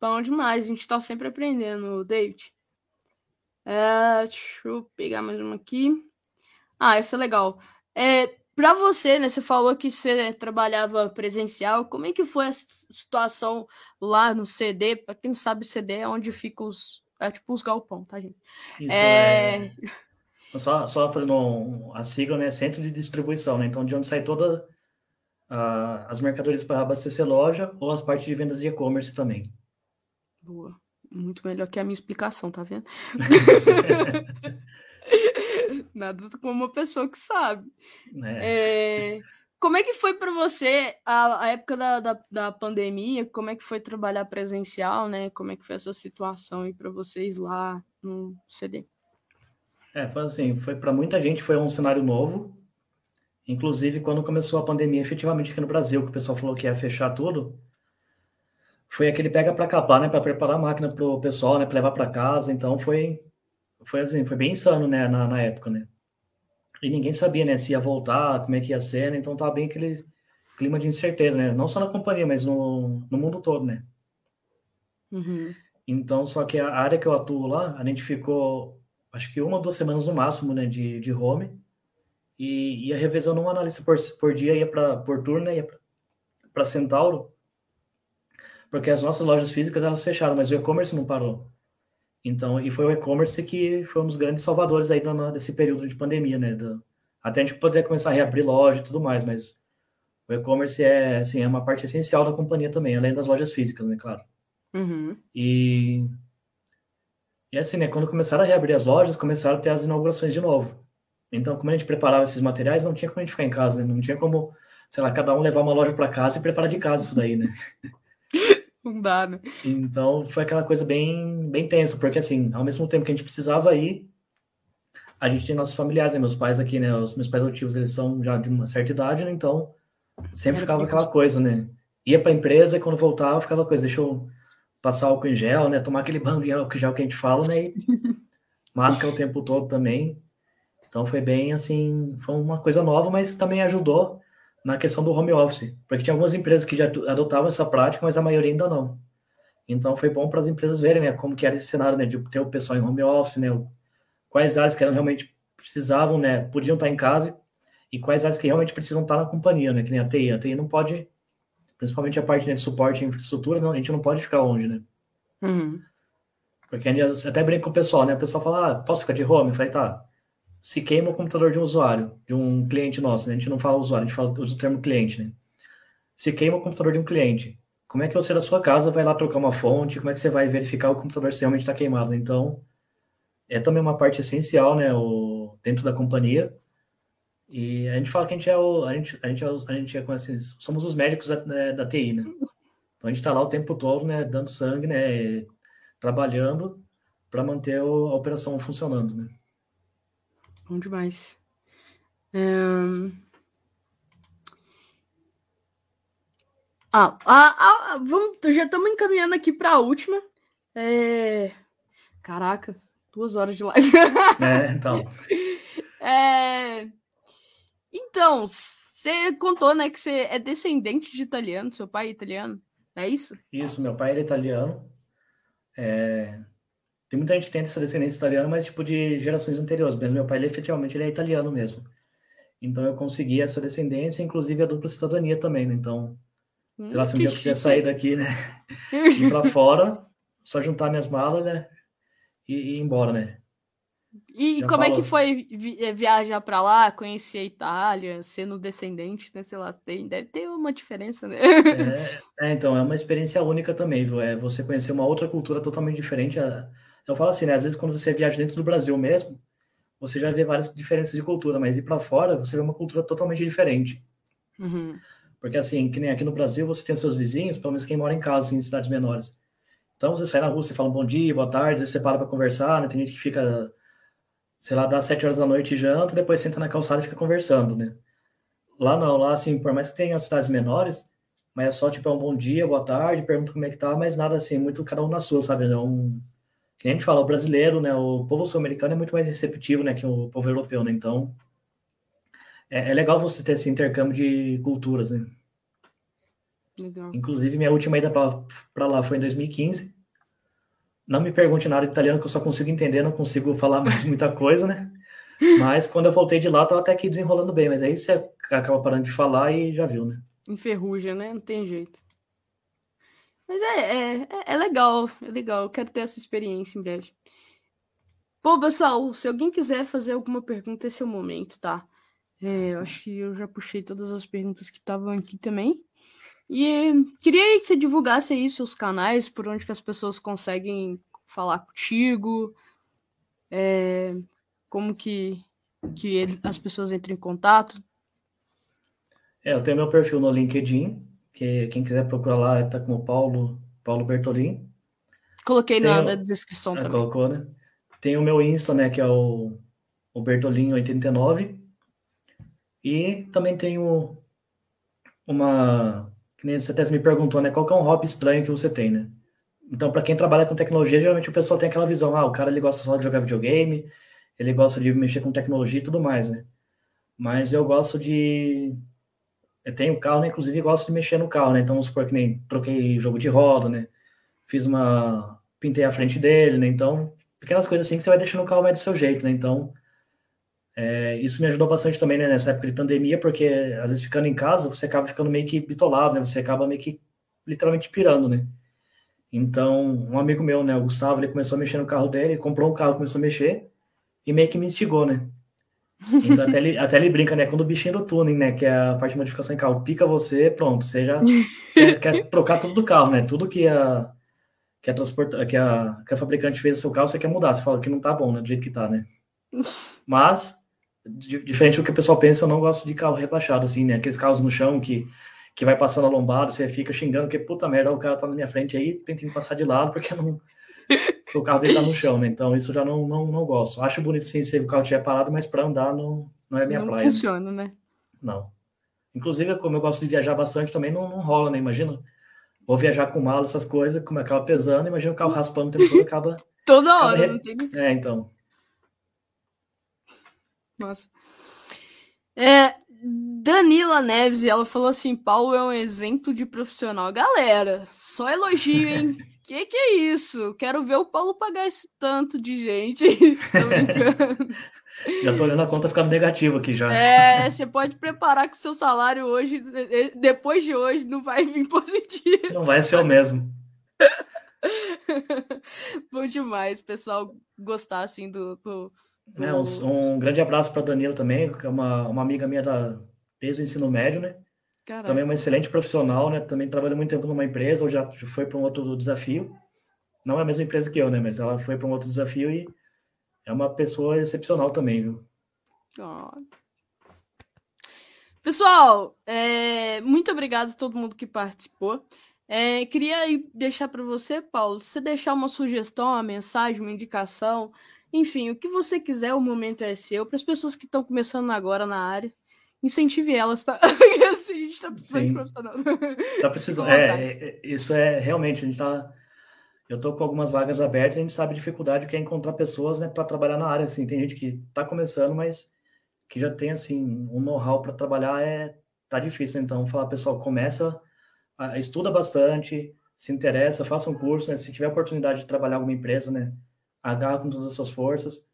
Bom demais, a gente tá sempre aprendendo, David. É, deixa eu pegar mais uma aqui. Ah, essa é legal. É, Pra você, né? Você falou que você trabalhava presencial. Como é que foi a situação lá no CD? Para quem não sabe, CD é onde fica os. É tipo os galpão, tá, gente? Isso é. é... Só, só fazendo um, a sigla, né? Centro de distribuição, né? Então, de onde sai todas uh, as mercadorias para abastecer loja ou as partes de vendas de e-commerce também. Boa. Muito melhor que a minha explicação, tá vendo? Nada como uma pessoa que sabe. É. É, como é que foi para você a, a época da, da, da, pandemia? Como é que foi trabalhar presencial, né? Como é que foi essa situação aí para vocês lá no CD? É, foi assim, foi para muita gente foi um cenário novo. Inclusive, quando começou a pandemia, efetivamente aqui no Brasil, que o pessoal falou que ia fechar tudo, foi aquele pega para capar, né, para preparar a máquina para o pessoal, né, para levar para casa. Então foi foi assim, foi bem insano, né, na, na época, né? E ninguém sabia, né, se ia voltar, como é que ia ser, né? Então tava bem aquele clima de incerteza, né? Não só na companhia, mas no, no mundo todo, né? Uhum. Então, só que a área que eu atuo lá, a gente ficou, acho que uma duas semanas no máximo, né, de, de home. e ia revezando um analista por, por dia, ia para por turno, né, ia para Centauro, porque as nossas lojas físicas elas fecharam, mas o e-commerce não parou. Então, e foi o e-commerce que foi um dos grandes salvadores aí desse período de pandemia, né? Do, até a gente poder começar a reabrir loja e tudo mais, mas o e-commerce é, assim, é uma parte essencial da companhia também, além das lojas físicas, né, claro. Uhum. E, e assim, né, quando começaram a reabrir as lojas, começaram a ter as inaugurações de novo. Então, como a gente preparava esses materiais, não tinha como a gente ficar em casa, né? Não tinha como, sei lá, cada um levar uma loja para casa e preparar de casa isso daí, né? Não dá, né? Então, foi aquela coisa bem, bem tensa, porque assim, ao mesmo tempo que a gente precisava ir, a gente tem nossos familiares, né? Meus pais aqui, né? Os meus pais adotivos, eles são já de uma certa idade, né? Então, sempre ficava aquela coisa, né? Ia para a empresa e quando voltava, ficava aquela coisa, deixa eu passar álcool em gel, né? Tomar aquele banho de álcool em gel que a gente fala, né? E máscara o tempo todo também. Então foi bem assim, foi uma coisa nova, mas também ajudou na questão do home office, porque tinha algumas empresas que já adotavam essa prática, mas a maioria ainda não. Então foi bom para as empresas verem, né, como que era esse cenário, né, de ter o pessoal em home office, né, quais áreas que eram realmente precisavam, né, podiam estar em casa e quais áreas que realmente precisam estar na companhia, né, que nem a TI. A TI não pode, principalmente a parte né, de suporte e infraestrutura, não, a gente não pode ficar longe, né. Uhum. Porque até brinca com o pessoal, né, o pessoal fala, ah, posso ficar de home? Eu falei, tá, se queima o computador de um usuário, de um cliente nosso, né? A gente não fala usuário, a gente fala, usa o termo cliente, né? Se queima o computador de um cliente, como é que você da sua casa vai lá trocar uma fonte? Como é que você vai verificar o computador se realmente está queimado? Então, é também uma parte essencial, né? O, dentro da companhia. E a gente fala que a gente é o, a gente, a gente é, a gente é assim, somos os médicos da, né, da TI, né? Então a gente está lá o tempo todo, né? Dando sangue, né? Trabalhando para manter a operação funcionando, né? Bom demais. Um... Ah, ah, ah, vamos, já estamos encaminhando aqui para a última. É... Caraca, duas horas de live. É, então. É... Então, você contou, né, que você é descendente de italiano, seu pai é italiano, é isso? Isso, meu pai era italiano. É... Tem muita gente que tem essa descendência italiana, mas tipo de gerações anteriores. Mas meu pai, ele, efetivamente, ele é italiano mesmo. Então eu consegui essa descendência, inclusive a dupla cidadania também, né? Então, hum, sei lá, se um dia eu quiser sair daqui, né? ir pra fora, só juntar minhas malas, né? E, e ir embora, né? E Já como falo... é que foi vi eh, viajar para lá, conhecer a Itália, sendo descendente, né? Sei lá, tem, deve ter uma diferença, né? É, é, então, é uma experiência única também, viu? É você conhecer uma outra cultura totalmente diferente. A eu falo assim, né? Às vezes quando você viaja dentro do Brasil mesmo, você já vê várias diferenças de cultura, mas ir para fora você vê uma cultura totalmente diferente. Uhum. Porque assim, que nem aqui no Brasil, você tem os seus vizinhos, pelo menos quem mora em casa, assim, em cidades menores. Então você sai na rua, você fala bom dia, boa tarde, você para para conversar, né? Tem gente que fica, sei lá, das sete horas da noite e janta, depois senta na calçada e fica conversando, né? Lá não, lá assim, por mais que tenha cidades menores, mas é só tipo é um bom dia, boa tarde, pergunta como é que tá, mas nada assim, muito cada um na sua, sabe? É um, que a gente fala, o brasileiro, né, o povo sul-americano é muito mais receptivo, né, que o povo europeu, né, então é, é legal você ter esse intercâmbio de culturas, né. Legal. Inclusive, minha última ida para lá foi em 2015. Não me pergunte nada de italiano, que eu só consigo entender, não consigo falar mais muita coisa, né? Mas quando eu voltei de lá, tava até aqui desenrolando bem, mas aí você acaba parando de falar e já viu, né? Enferruja, né? Não tem jeito. Mas é, é, é legal, é legal. Eu quero ter essa experiência em breve. Bom, pessoal, se alguém quiser fazer alguma pergunta, esse é o momento, tá? É, eu acho que eu já puxei todas as perguntas que estavam aqui também. E queria que você divulgasse aí seus canais, por onde que as pessoas conseguem falar contigo, é, como que, que as pessoas entram em contato. É, eu tenho meu perfil no LinkedIn, que quem quiser procurar lá, está com o Paulo, Paulo Bertolin. Coloquei Tem na, descrição é, também. Colocou, né? Tem o meu Insta, né, que é o, o Bertolin89. E também tenho uma... Que nem você até me perguntou, né? Qual que é um hobby estranho que você tem, né? Então, para quem trabalha com tecnologia, geralmente o pessoal tem aquela visão, ah, o cara ele gosta só de jogar videogame, ele gosta de mexer com tecnologia e tudo mais, né? Mas eu gosto de eu tenho carro, né? Inclusive gosto de mexer no carro, né? Então, vamos supor que nem troquei jogo de roda, né? Fiz uma. Pintei a frente dele, né? Então, pequenas coisas assim que você vai deixando o carro mais do seu jeito, né? Então, É, isso me ajudou bastante também né, nessa época de pandemia, porque às vezes ficando em casa, você acaba ficando meio que bitolado, né? Você acaba meio que literalmente pirando, né? Então, um amigo meu, né, o Gustavo, ele começou a mexer no carro dele, comprou um carro, começou a mexer e meio que me instigou, né? Então, até, ele, até ele brinca, né? Quando o bichinho do tuning, né? Que é a parte de modificação em carro, pica você, pronto, você já quer, quer, trocar tudo do carro, né? Tudo que a, que a, transporta, que a, que a fabricante fez no seu carro, você quer mudar. Você fala que não tá bom, né? Do jeito que tá, né? Mas, diferente do que o pessoal pensa, eu não gosto de carro rebaixado, assim, né? Aqueles carros no chão que, que vai passando a lombada, você fica xingando, que puta merda, o cara tá na minha frente aí, tem que passar de lado, porque não o carro dele tá no chão, né? Então isso já não, não, não gosto. Acho bonito sim se o carro estiver parado, mas para andar não, não é minha não praia. Não funciona, né? Não. Inclusive, como eu gosto de viajar bastante, também não, não rola, né? Imagina, vou viajar com mala, essas coisas, como acaba pesando, imagina o carro raspando o tempo todo, acaba... Toda hora, acaba... não tem... É, então. Nossa. É, Danila Neves, ela falou assim: Paulo é um exemplo de profissional. Galera, só elogio, hein? que que é isso? Quero ver o Paulo pagar esse tanto de gente. tô brincando. Já tô olhando a conta ficando negativa aqui já. É, você pode preparar que o seu salário hoje, depois de hoje, não vai vir positivo. Não vai ser o mesmo. Bom demais, pessoal, gostar assim do, do é, um, um, grande abraço para Danila também, que é uma, uma amiga minha da, desde o ensino médio, né? Caraca. Também uma excelente profissional, né? Também trabalhou muito tempo numa empresa, ou já foi para um outro desafio. Não é a mesma empresa que eu, né? Mas ela foi para um outro desafio e é uma pessoa excepcional também, viu? Oh. Pessoal, é, muito obrigado a todo mundo que participou. É, queria deixar para você, Paulo, você deixar uma sugestão, uma mensagem, uma indicação, enfim, o que você quiser, o momento é seu. Para as pessoas que estão começando agora na área, incentive elas, tá? a gente está precisando Sim. de profissional. Tá precisando. É, é, é, isso é realmente, a gente tá. Eu tô com algumas vagas abertas, a gente sabe a dificuldade que é encontrar pessoas, né, para trabalhar na área. Assim, tem gente que está começando, mas que já tem assim um know-how para trabalhar é tá difícil. Então, falar pessoal, começa, estuda bastante, se interessa, faça um curso, né? Se tiver oportunidade de trabalhar em alguma empresa, né? agarra com todas as suas forças.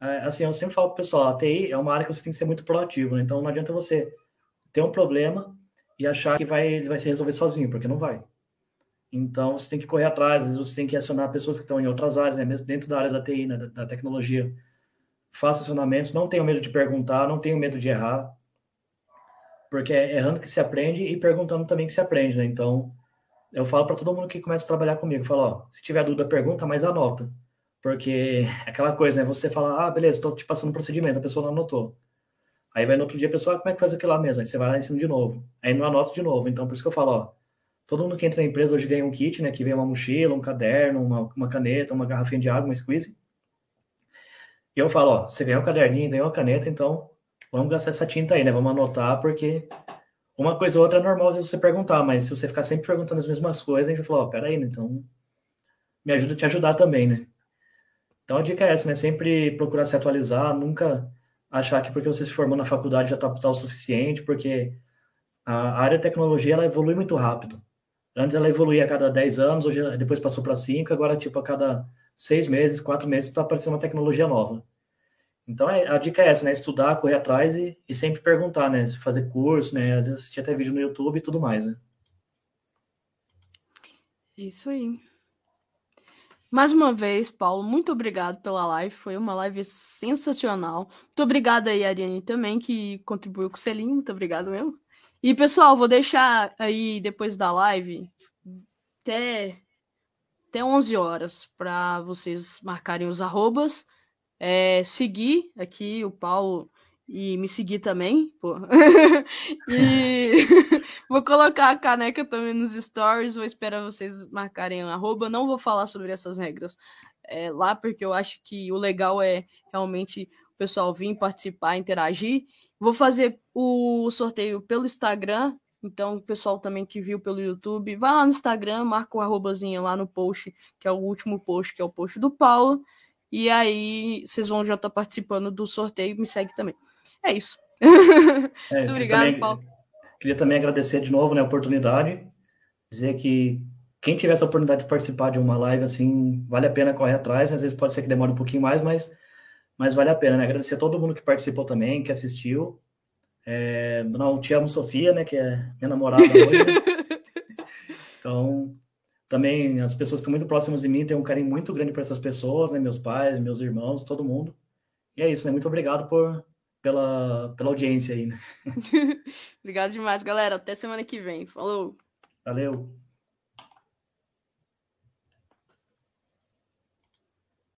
É, assim, eu sempre falo pro pessoal, a TI é uma área que você tem que ser muito proativo, né? Então não adianta você ter um problema e achar que vai, vai se resolver sozinho, porque não vai. Então você tem que correr atrás, às vezes você tem que acionar pessoas que estão em outras áreas, né? mesmo dentro da área da TI, né? da, da tecnologia. Faça acionamentos, não tenha medo de perguntar, não tenha medo de errar, porque é errando que se aprende e perguntando também que se aprende, né? Então, eu falo para todo mundo que começa a trabalhar comigo, falo, ó, se tiver dúvida, pergunta, mas anota. Porque aquela coisa, né? Você fala, ah, beleza, estou te passando um procedimento, a pessoa não anotou. Aí vai no outro dia a pessoa, ah, como é que faz aquilo lá mesmo? Aí você vai lá em cima de novo. Aí não anota de novo. Então, por isso que eu falo, ó, todo mundo que entra na empresa hoje ganha um kit, né? Que vem uma mochila, um caderno, uma, uma caneta, uma garrafinha de água, uma squeeze. E eu falo, ó, você ganhou um caderninho, ganhou uma caneta, então vamos gastar essa tinta aí, né? Vamos anotar, porque uma coisa ou outra é normal você perguntar, mas se você ficar sempre perguntando as mesmas coisas, a gente vai falar, ó, peraí, né? Então me ajuda a te ajudar também, né? Então a dica é essa, né? Sempre procurar se atualizar, nunca achar que porque você se formou na faculdade já está tá o suficiente, porque a área de tecnologia ela evolui muito rápido. Antes ela evoluía a cada 10 anos, hoje depois passou para 5, agora tipo a cada 6 meses, 4 meses está aparecendo uma tecnologia nova. Então é, a dica é essa, né? Estudar, correr atrás e, e sempre perguntar, né? Fazer curso, né? Às vezes assistir até vídeo no YouTube e tudo mais, né? Isso aí. Mais uma vez, Paulo, muito obrigado pela live. Foi uma live sensacional. Muito obrigado aí, Ariane, também, que contribuiu com o selinho. Muito obrigado mesmo. E, pessoal, vou deixar aí, depois da live, até, até 11 horas, para vocês marcarem os arrobas. É, seguir aqui o Paulo e me seguir também, pô. e vou colocar a caneca também nos stories, vou esperar vocês marcarem arroba. Não vou falar sobre essas regras é, lá, porque eu acho que o legal é realmente o pessoal vir participar, interagir. Vou fazer o sorteio pelo Instagram, então o pessoal também que viu pelo YouTube, vai lá no Instagram, marca o arrobazinho lá no post, que é o último post, que é o post do Paulo. E aí vocês vão já estar tá participando do sorteio, me segue também. É isso. É, Muito obrigado, também, Paulo. Queria também agradecer de novo né, a oportunidade, dizer que quem tiver essa oportunidade de participar de uma live assim, vale a pena correr atrás, às vezes pode ser que demore um pouquinho mais, mas mas vale a pena, né? Agradecer a todo mundo que participou também, que assistiu. É, não, te amo, Sofia, né? Que é minha namorada hoje. então, também as pessoas que estão muito próximas de mim têm um carinho muito grande por essas pessoas, né? Meus pais, meus irmãos, todo mundo. E é isso, né? Muito obrigado por, pela, pela audiência aí, né? obrigado demais, galera. Até semana que vem. Falou! Valeu!